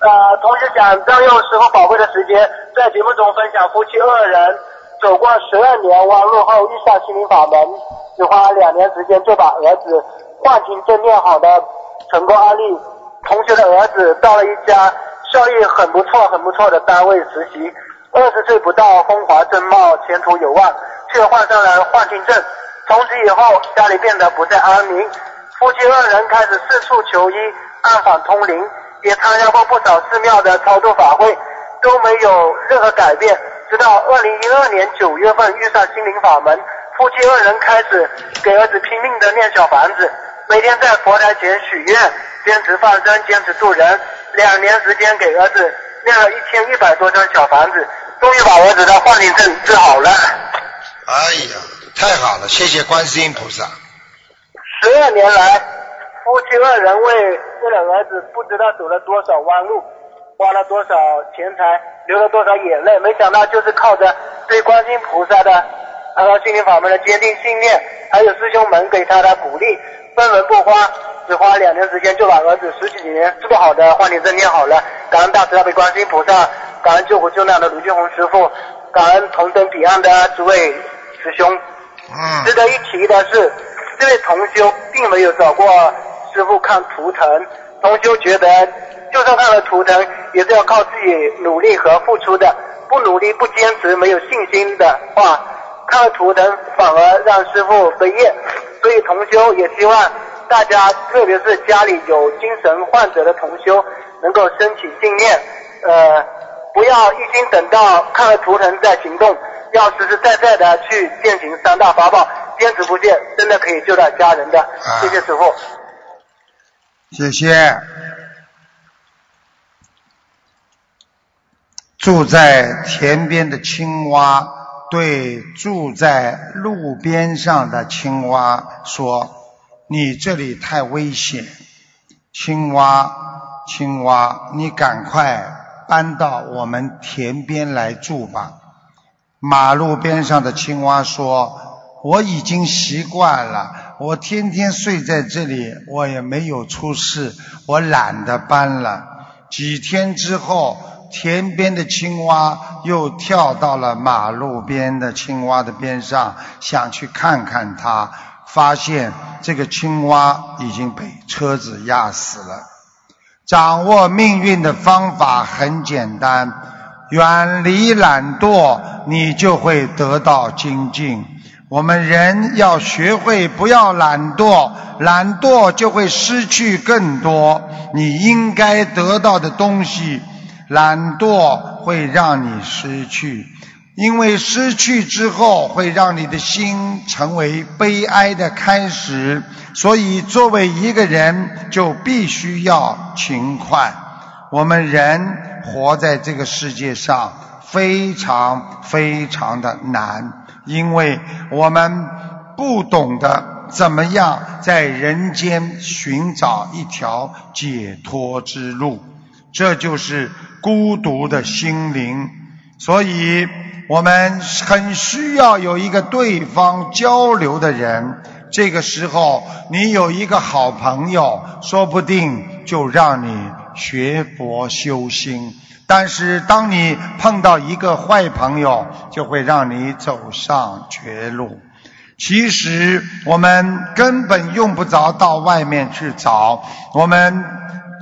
呃，同时想占用师傅宝贵的时间，在节目中分享夫妻二人。走过十二年弯路后遇上心灵法门，只花两年时间就把儿子幻听症念好的成功案例。同学的儿子到了一家效益很不错、很不错的单位实习，二十岁不到，风华正茂，前途有望，却患上了幻听症。从此以后，家里变得不再安宁。夫妻二人开始四处求医，暗访通灵，也参加过不少寺庙的超度法会，都没有任何改变。直到二零一二年九月份遇上心灵法门，夫妻二人开始给儿子拼命的念小房子，每天在佛台前许愿，坚持放生，坚持度人。两年时间给儿子念了一千一百多张小房子，终于把儿子的幻听症治好了。哎呀，太好了，谢谢观世音菩萨。十二年来，夫妻二人为为了儿子不知道走了多少弯路。花了多少钱财，流了多少眼泪，没想到就是靠着对观音菩萨的和心灵法门的坚定信念，还有师兄们给他的鼓励，分文不花，只花两年时间就把儿子十几年治不好的幻听症念好了。感恩大慈大悲观音菩萨，感恩救苦救难的卢俊宏师傅，感恩同登彼岸的诸位师兄。嗯。值得一提的是，这位同修并没有找过师傅看图腾。同修觉得，就算看了图腾，也是要靠自己努力和付出的。不努力、不坚持、没有信心的话，看了图腾反而让师傅飞业。所以同修也希望大家，特别是家里有精神患者的同修，能够升起信念，呃，不要一心等到看了图腾再行动，要实实在在的去践行三大法宝，坚持不懈，真的可以救到家人的。谢谢师傅。谢谢。住在田边的青蛙对住在路边上的青蛙说：“你这里太危险，青蛙，青蛙，你赶快搬到我们田边来住吧。”马路边上的青蛙说：“我已经习惯了。”我天天睡在这里，我也没有出事，我懒得搬了。几天之后，田边的青蛙又跳到了马路边的青蛙的边上，想去看看它，发现这个青蛙已经被车子压死了。掌握命运的方法很简单，远离懒惰，你就会得到精进。我们人要学会不要懒惰，懒惰就会失去更多你应该得到的东西。懒惰会让你失去，因为失去之后会让你的心成为悲哀的开始。所以，作为一个人，就必须要勤快。我们人活在这个世界上，非常非常的难。因为我们不懂得怎么样在人间寻找一条解脱之路，这就是孤独的心灵。所以我们很需要有一个对方交流的人。这个时候，你有一个好朋友，说不定就让你学佛修心。但是，当你碰到一个坏朋友，就会让你走上绝路。其实，我们根本用不着到外面去找。我们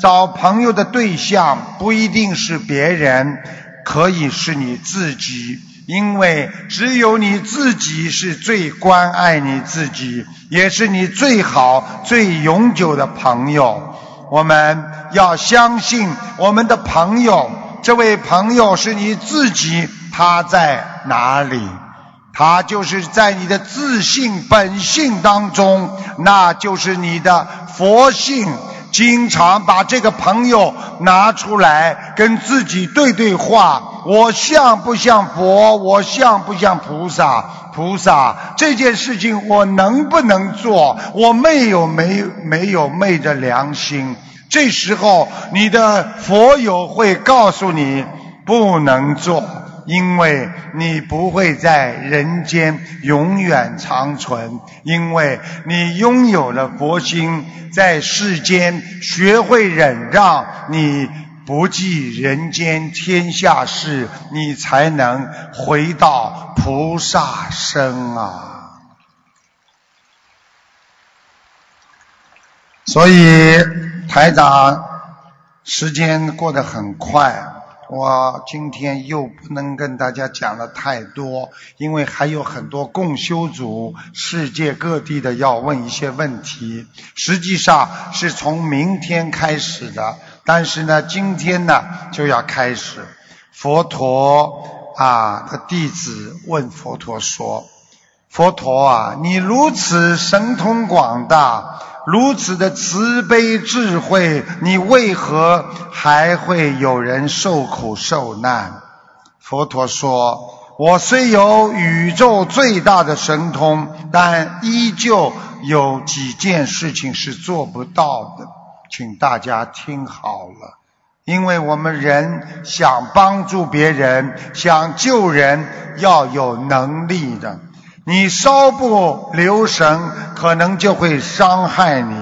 找朋友的对象不一定是别人，可以是你自己。因为只有你自己是最关爱你自己，也是你最好、最永久的朋友。我们要相信我们的朋友。这位朋友是你自己，他在哪里？他就是在你的自信本性当中，那就是你的佛性。经常把这个朋友拿出来跟自己对对话：我像不像佛？我像不像菩萨？菩萨这件事情我能不能做？我没有没没有昧着良心。这时候，你的佛友会告诉你不能做，因为你不会在人间永远长存，因为你拥有了佛心，在世间学会忍让，你不计人间天下事，你才能回到菩萨身啊！所以。台长，时间过得很快，我今天又不能跟大家讲的太多，因为还有很多共修组，世界各地的要问一些问题。实际上是从明天开始的，但是呢，今天呢就要开始。佛陀啊的弟子问佛陀说：“佛陀啊，你如此神通广大。”如此的慈悲智慧，你为何还会有人受苦受难？佛陀说：“我虽有宇宙最大的神通，但依旧有几件事情是做不到的。请大家听好了，因为我们人想帮助别人、想救人，要有能力的。”你稍不留神，可能就会伤害你。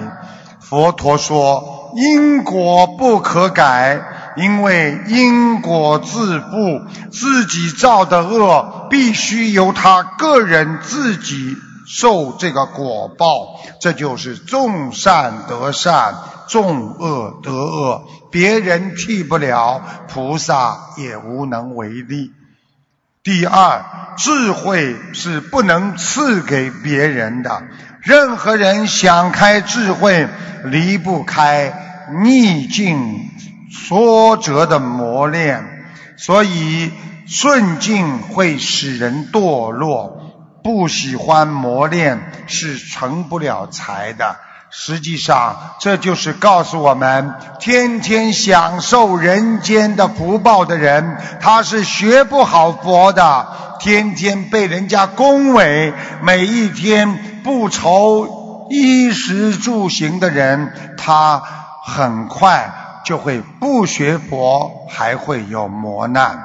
佛陀说：“因果不可改，因为因果自负，自己造的恶必须由他个人自己受这个果报。这就是种善得善，种恶得恶，别人替不了，菩萨也无能为力。第二，智慧是不能赐给别人的。任何人想开智慧，离不开逆境挫折的磨练，所以顺境会使人堕落。不喜欢磨练是成不了才的。实际上，这就是告诉我们：天天享受人间的福报的人，他是学不好佛的；天天被人家恭维，每一天不愁衣食住行的人，他很快就会不学佛，还会有磨难。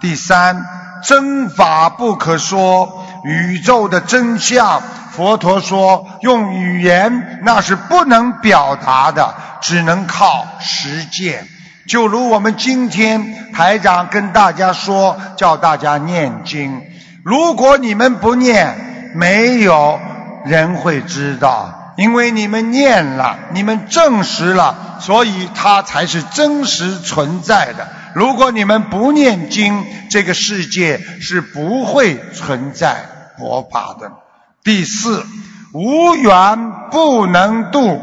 第三，真法不可说，宇宙的真相。佛陀说：“用语言那是不能表达的，只能靠实践。就如我们今天台长跟大家说，叫大家念经。如果你们不念，没有人会知道，因为你们念了，你们证实了，所以它才是真实存在的。如果你们不念经，这个世界是不会存在佛法的。”第四，无缘不能渡，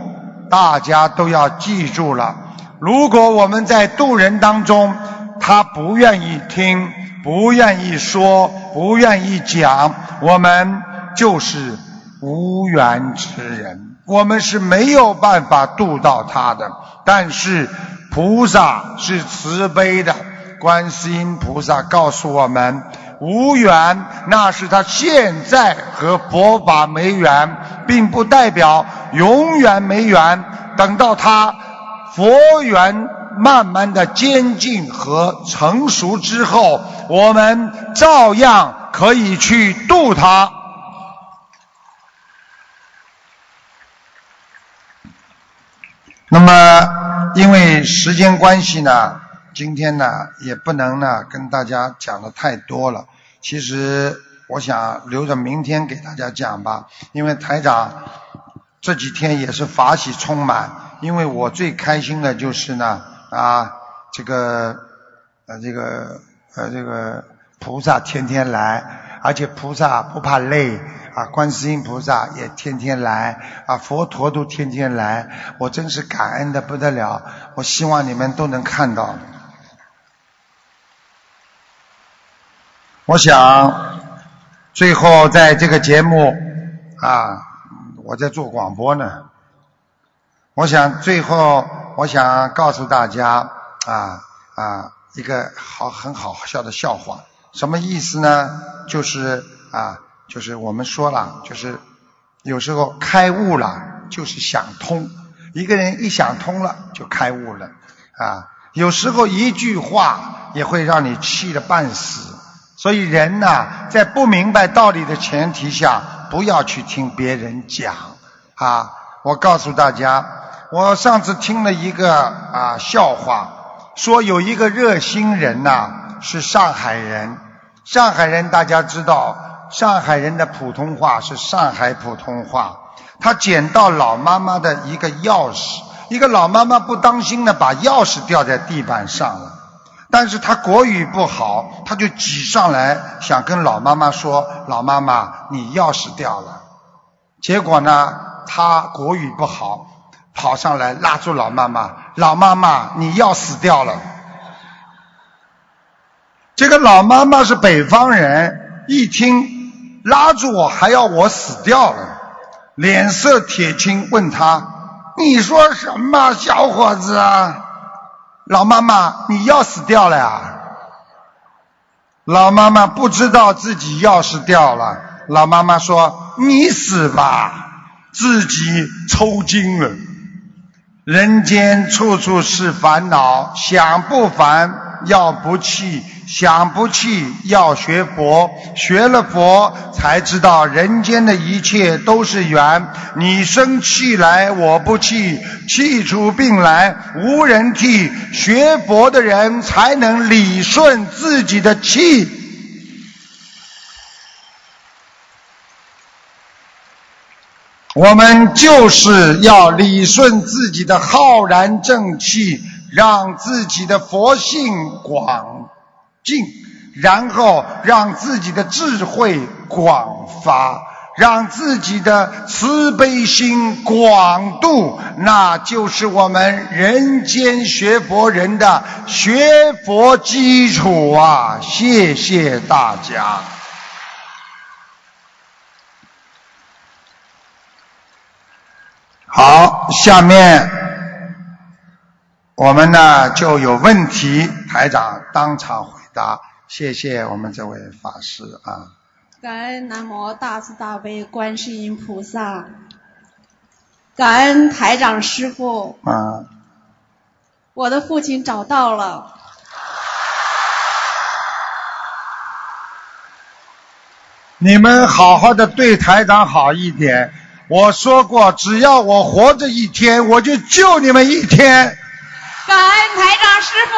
大家都要记住了。如果我们在渡人当中，他不愿意听，不愿意说，不愿意讲，我们就是无缘之人，我们是没有办法渡到他的。但是菩萨是慈悲的，观世音菩萨告诉我们。无缘，那是他现在和佛法没缘，并不代表永远没缘。等到他佛缘慢慢的渐进和成熟之后，我们照样可以去度他。那么，因为时间关系呢？今天呢，也不能呢跟大家讲的太多了。其实我想留着明天给大家讲吧，因为台长这几天也是法喜充满。因为我最开心的就是呢啊，这个呃这个呃这个菩萨天天来，而且菩萨不怕累啊，观世音菩萨也天天来啊，佛陀都天天来，我真是感恩的不得了。我希望你们都能看到。我想，最后在这个节目啊，我在做广播呢。我想最后，我想告诉大家啊啊一个好很好笑的笑话，什么意思呢？就是啊，就是我们说了，就是有时候开悟了就是想通，一个人一想通了就开悟了啊。有时候一句话也会让你气得半死。所以人呐，在不明白道理的前提下，不要去听别人讲啊！我告诉大家，我上次听了一个啊笑话，说有一个热心人呐，是上海人。上海人大家知道，上海人的普通话是上海普通话。他捡到老妈妈的一个钥匙，一个老妈妈不当心的把钥匙掉在地板上了。但是他国语不好，他就挤上来想跟老妈妈说：“老妈妈，你钥匙掉了。”结果呢，他国语不好，跑上来拉住老妈妈：“老妈妈，你钥匙掉了。”这个老妈妈是北方人，一听拉住我还要我死掉了，脸色铁青，问他：“你说什么，小伙子？”老妈妈，你钥匙掉了呀？老妈妈不知道自己钥匙掉了。老妈妈说：“你死吧，自己抽筋了。”人间处处是烦恼，想不烦要不气。想不气要学佛，学了佛才知道人间的一切都是缘。你生气来我不气，气出病来无人替。学佛的人才能理顺自己的气。我们就是要理顺自己的浩然正气，让自己的佛性广进，然后让自己的智慧广发。让自己的慈悲心广度，那就是我们人间学佛人的学佛基础啊！谢谢大家。好，下面我们呢就有问题，台长当场回答。谢谢我们这位法师啊。感恩南无大慈大悲观世音菩萨，感恩台长师傅。啊。我的父亲找到了。你们好好的对台长好一点。我说过，只要我活着一天，我就救你们一天。感恩台长师傅。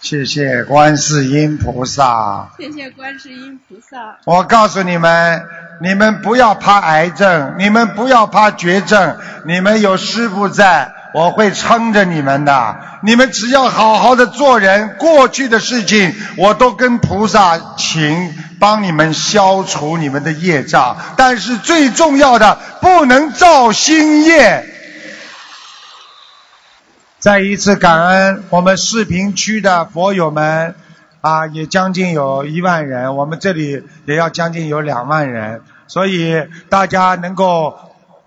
谢谢观世音菩萨。谢谢观世音菩萨。我告诉你们，你们不要怕癌症，你们不要怕绝症，你们有师傅在，我会撑着你们的。你们只要好好的做人，过去的事情我都跟菩萨请，帮你们消除你们的业障。但是最重要的，不能造新业。再一次感恩我们视频区的佛友们，啊，也将近有一万人，我们这里也要将近有两万人，所以大家能够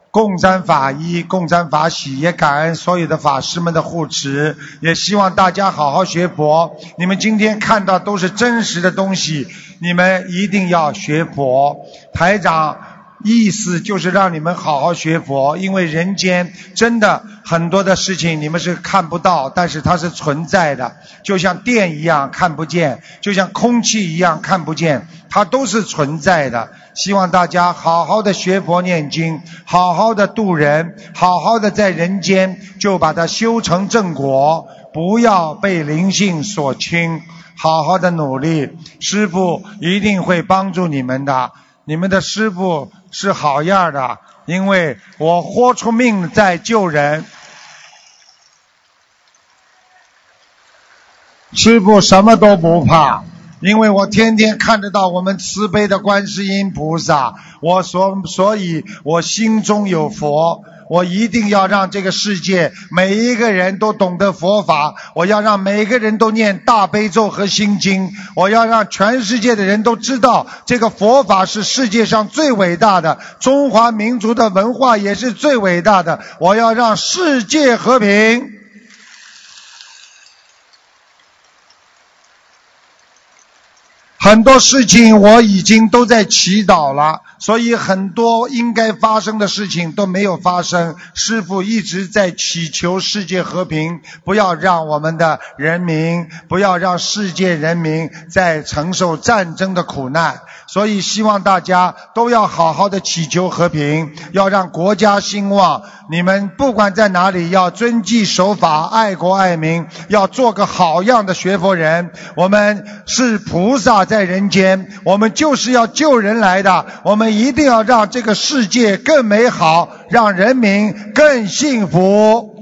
共沾法衣、共沾法喜，也感恩所有的法师们的护持，也希望大家好好学佛。你们今天看到都是真实的东西，你们一定要学佛。台长。意思就是让你们好好学佛，因为人间真的很多的事情你们是看不到，但是它是存在的，就像电一样看不见，就像空气一样看不见，它都是存在的。希望大家好好的学佛念经，好好的度人，好好的在人间就把它修成正果，不要被灵性所侵，好好的努力，师父一定会帮助你们的。你们的师傅是好样的，因为我豁出命在救人。师傅什么都不怕，因为我天天看得到我们慈悲的观世音菩萨，我所所以，我心中有佛。我一定要让这个世界每一个人都懂得佛法，我要让每个人都念大悲咒和心经，我要让全世界的人都知道这个佛法是世界上最伟大的，中华民族的文化也是最伟大的，我要让世界和平。很多事情我已经都在祈祷了，所以很多应该发生的事情都没有发生。师父一直在祈求世界和平，不要让我们的人民，不要让世界人民再承受战争的苦难。所以希望大家都要好好的祈求和平，要让国家兴旺。你们不管在哪里，要遵纪守法，爱国爱民，要做个好样的学佛人。我们是菩萨在在人间，我们就是要救人来的。我们一定要让这个世界更美好，让人民更幸福。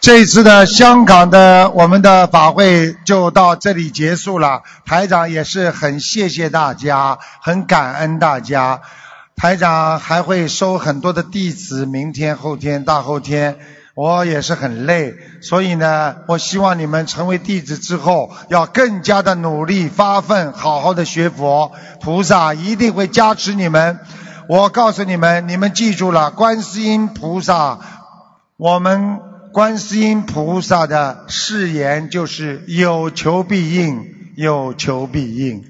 这一次的香港的我们的法会就到这里结束了。台长也是很谢谢大家，很感恩大家。台长还会收很多的弟子，明天、后天、大后天，我也是很累。所以呢，我希望你们成为弟子之后，要更加的努力发奋，好好的学佛，菩萨一定会加持你们。我告诉你们，你们记住了，观世音菩萨，我们。观世音菩萨的誓言就是有求必应，有求必应。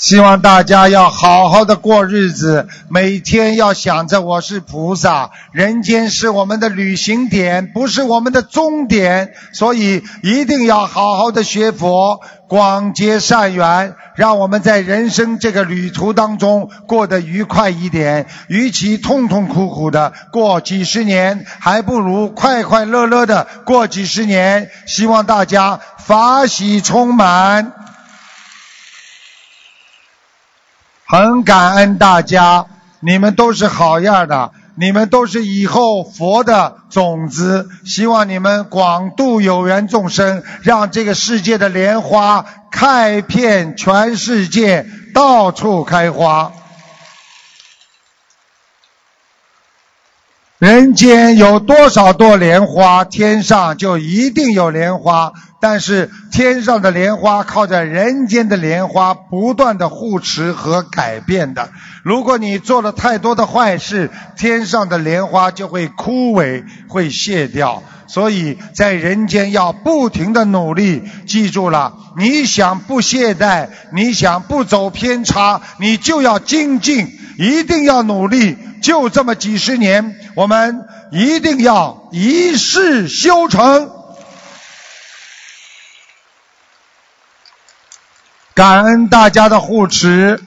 希望大家要好好的过日子，每天要想着我是菩萨，人间是我们的旅行点，不是我们的终点，所以一定要好好的学佛，广结善缘，让我们在人生这个旅途当中过得愉快一点。与其痛痛苦苦的过几十年，还不如快快乐乐的过几十年。希望大家法喜充满。很感恩大家，你们都是好样的，你们都是以后佛的种子，希望你们广度有缘众生，让这个世界的莲花开遍全世界，到处开花。人间有多少朵莲花，天上就一定有莲花。但是天上的莲花靠着人间的莲花不断的护持和改变的。如果你做了太多的坏事，天上的莲花就会枯萎，会谢掉。所以在人间要不停的努力。记住了，你想不懈怠，你想不走偏差，你就要精进，一定要努力。就这么几十年，我们一定要一世修成。感恩大家的护持，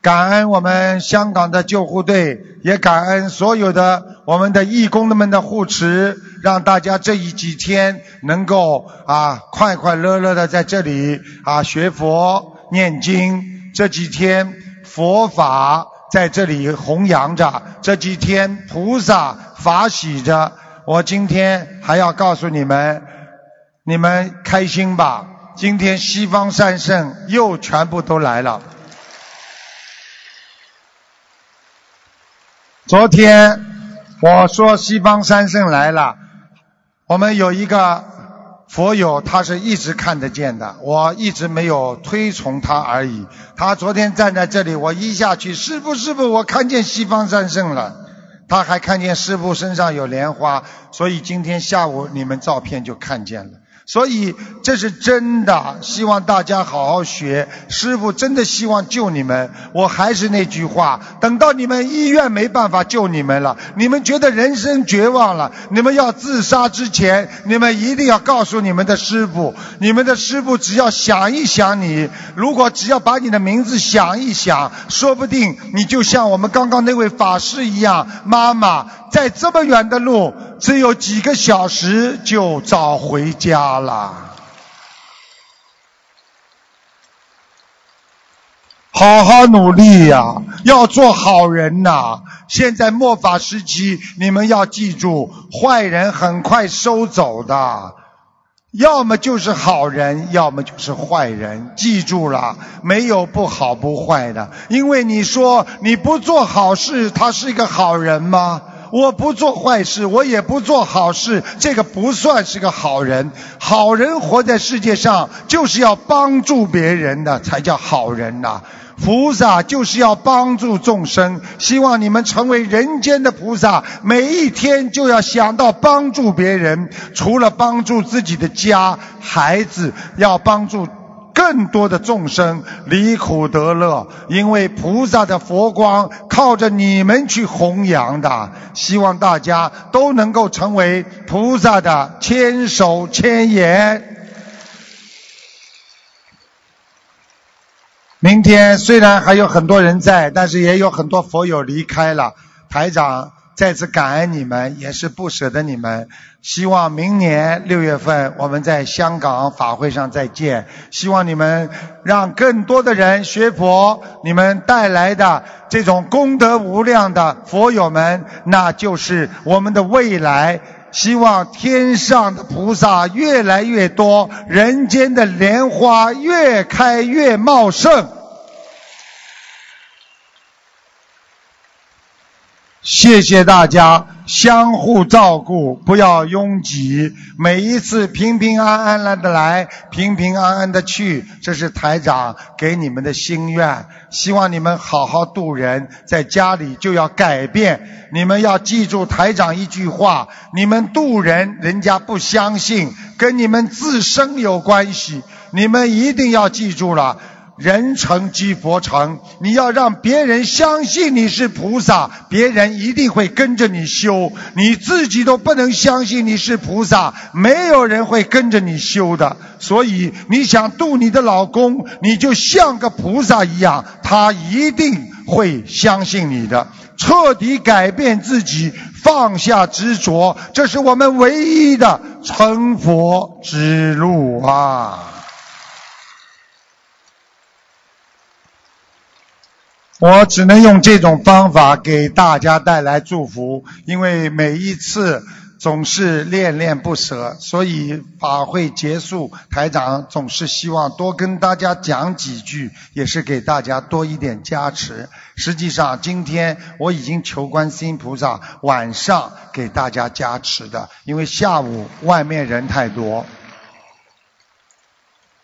感恩我们香港的救护队，也感恩所有的我们的义工们的护持，让大家这一几天能够啊快快乐乐的在这里啊学佛念经。这几天佛法。在这里弘扬着，这几天菩萨法喜着。我今天还要告诉你们，你们开心吧。今天西方三圣又全部都来了。昨天我说西方三圣来了，我们有一个。佛友他是一直看得见的，我一直没有推崇他而已。他昨天站在这里，我一下去，师傅师傅，我看见西方三圣了。他还看见师傅身上有莲花，所以今天下午你们照片就看见了。所以这是真的，希望大家好好学。师傅真的希望救你们。我还是那句话，等到你们医院没办法救你们了，你们觉得人生绝望了，你们要自杀之前，你们一定要告诉你们的师傅，你们的师傅只要想一想你，如果只要把你的名字想一想，说不定你就像我们刚刚那位法师一样，妈妈。在这么远的路，只有几个小时就早回家了。好好努力呀，要做好人呐！现在末法时期，你们要记住，坏人很快收走的，要么就是好人，要么就是坏人。记住了，没有不好不坏的，因为你说你不做好事，他是一个好人吗？我不做坏事，我也不做好事，这个不算是个好人。好人活在世界上，就是要帮助别人的，才叫好人呐。菩萨就是要帮助众生，希望你们成为人间的菩萨，每一天就要想到帮助别人，除了帮助自己的家、孩子，要帮助。更多的众生离苦得乐，因为菩萨的佛光靠着你们去弘扬的。希望大家都能够成为菩萨的千手千眼。明天虽然还有很多人在，但是也有很多佛友离开了。台长。再次感恩你们，也是不舍得你们。希望明年六月份我们在香港法会上再见。希望你们让更多的人学佛，你们带来的这种功德无量的佛友们，那就是我们的未来。希望天上的菩萨越来越多，人间的莲花越开越茂盛。谢谢大家相互照顾，不要拥挤。每一次平平安安来的来，平平安安的去，这是台长给你们的心愿。希望你们好好度人，在家里就要改变。你们要记住台长一句话：你们度人，人家不相信，跟你们自身有关系。你们一定要记住了。人成即佛成，你要让别人相信你是菩萨，别人一定会跟着你修。你自己都不能相信你是菩萨，没有人会跟着你修的。所以你想度你的老公，你就像个菩萨一样，他一定会相信你的。彻底改变自己，放下执着，这是我们唯一的成佛之路啊！我只能用这种方法给大家带来祝福，因为每一次总是恋恋不舍，所以法会结束，台长总是希望多跟大家讲几句，也是给大家多一点加持。实际上，今天我已经求观世音菩萨晚上给大家加持的，因为下午外面人太多，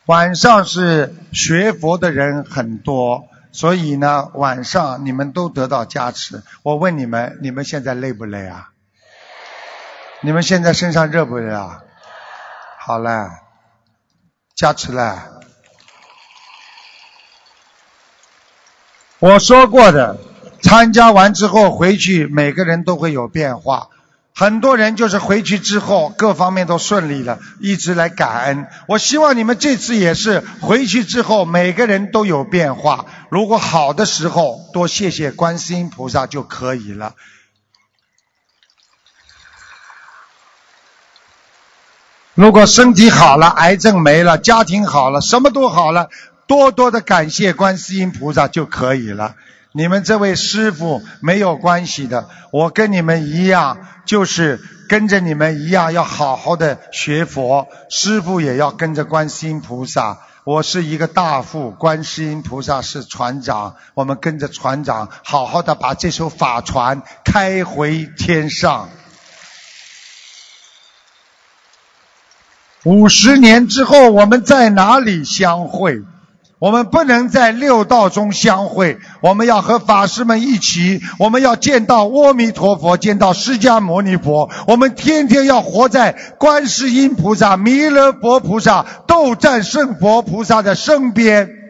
晚上是学佛的人很多。所以呢，晚上你们都得到加持。我问你们，你们现在累不累啊？你们现在身上热不热啊？好了，加持了。我说过的，参加完之后回去，每个人都会有变化。很多人就是回去之后各方面都顺利了，一直来感恩。我希望你们这次也是回去之后每个人都有变化。如果好的时候多谢谢观世音菩萨就可以了。如果身体好了，癌症没了，家庭好了，什么都好了，多多的感谢观世音菩萨就可以了。你们这位师傅没有关系的，我跟你们一样，就是跟着你们一样，要好好的学佛。师傅也要跟着观世音菩萨。我是一个大副，观世音菩萨是船长，我们跟着船长，好好的把这艘法船开回天上。五十年之后，我们在哪里相会？我们不能在六道中相会，我们要和法师们一起，我们要见到阿弥陀佛，见到释迦牟尼佛，我们天天要活在观世音菩萨、弥勒佛菩萨、斗战胜佛菩萨的身边。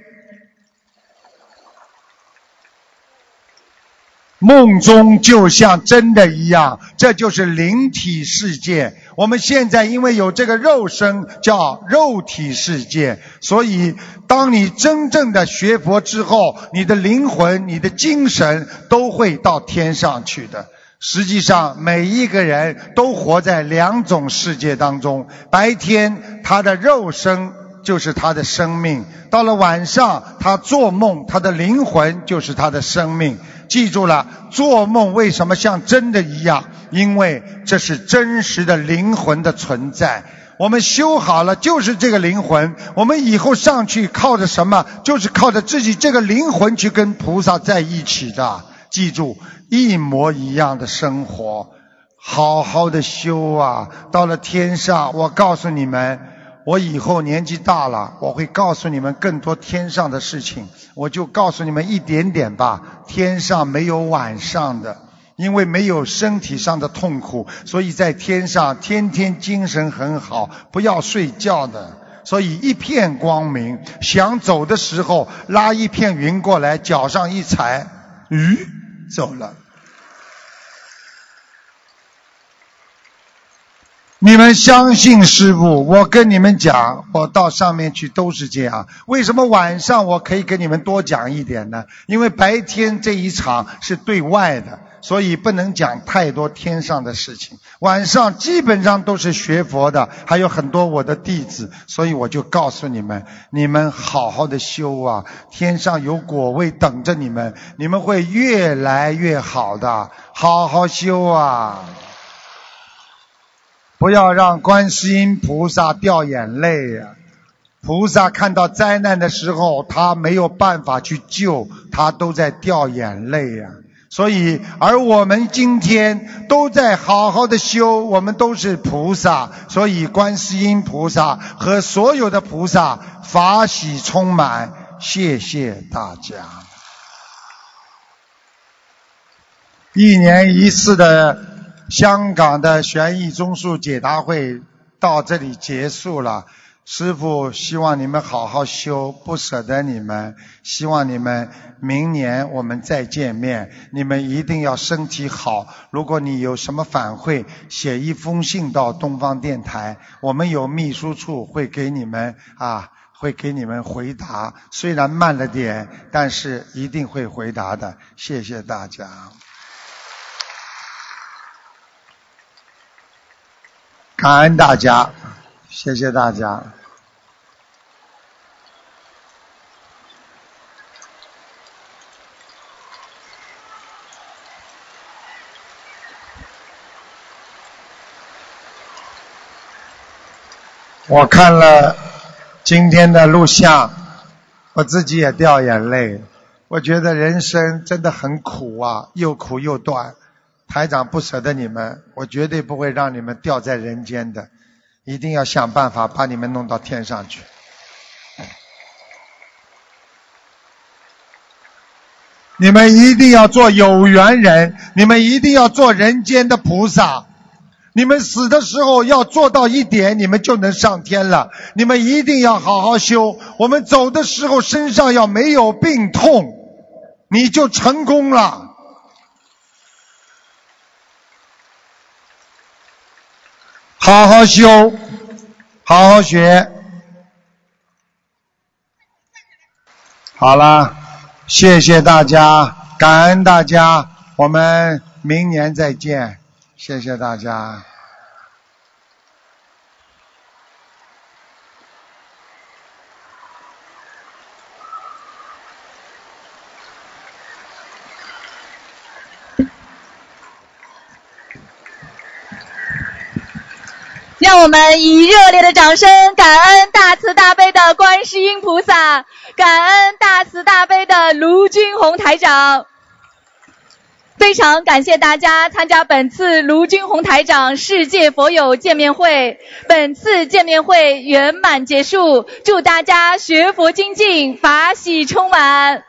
梦中就像真的一样，这就是灵体世界。我们现在因为有这个肉身，叫肉体世界。所以，当你真正的学佛之后，你的灵魂、你的精神都会到天上去的。实际上，每一个人都活在两种世界当中。白天，他的肉身就是他的生命；到了晚上，他做梦，他的灵魂就是他的生命。记住了，做梦为什么像真的一样？因为这是真实的灵魂的存在。我们修好了，就是这个灵魂。我们以后上去靠着什么？就是靠着自己这个灵魂去跟菩萨在一起的。记住，一模一样的生活，好好的修啊！到了天上，我告诉你们。我以后年纪大了，我会告诉你们更多天上的事情。我就告诉你们一点点吧。天上没有晚上的，因为没有身体上的痛苦，所以在天上天天精神很好，不要睡觉的。所以一片光明。想走的时候，拉一片云过来，脚上一踩，鱼走了。你们相信师傅，我跟你们讲，我到上面去都是这样。为什么晚上我可以跟你们多讲一点呢？因为白天这一场是对外的，所以不能讲太多天上的事情。晚上基本上都是学佛的，还有很多我的弟子，所以我就告诉你们，你们好好的修啊，天上有果位等着你们，你们会越来越好的，好好修啊。不要让观世音菩萨掉眼泪呀！菩萨看到灾难的时候，他没有办法去救，他都在掉眼泪呀。所以，而我们今天都在好好的修，我们都是菩萨，所以观世音菩萨和所有的菩萨法喜充满。谢谢大家。一年一次的。香港的悬疑综述解答会到这里结束了。师傅希望你们好好修，不舍得你们，希望你们明年我们再见面。你们一定要身体好。如果你有什么反馈，写一封信到东方电台，我们有秘书处会给你们啊，会给你们回答。虽然慢了点，但是一定会回答的。谢谢大家。感恩大家，谢谢大家。我看了今天的录像，我自己也掉眼泪。我觉得人生真的很苦啊，又苦又短。台长不舍得你们，我绝对不会让你们掉在人间的，一定要想办法把你们弄到天上去。你们一定要做有缘人，你们一定要做人间的菩萨。你们死的时候要做到一点，你们就能上天了。你们一定要好好修。我们走的时候身上要没有病痛，你就成功了。好好修，好好学。好啦，谢谢大家，感恩大家，我们明年再见，谢谢大家。让我们以热烈的掌声，感恩大慈大悲的观世音菩萨，感恩大慈大悲的卢军宏台长。非常感谢大家参加本次卢军宏台长世界佛友见面会，本次见面会圆满结束，祝大家学佛精进，法喜充满。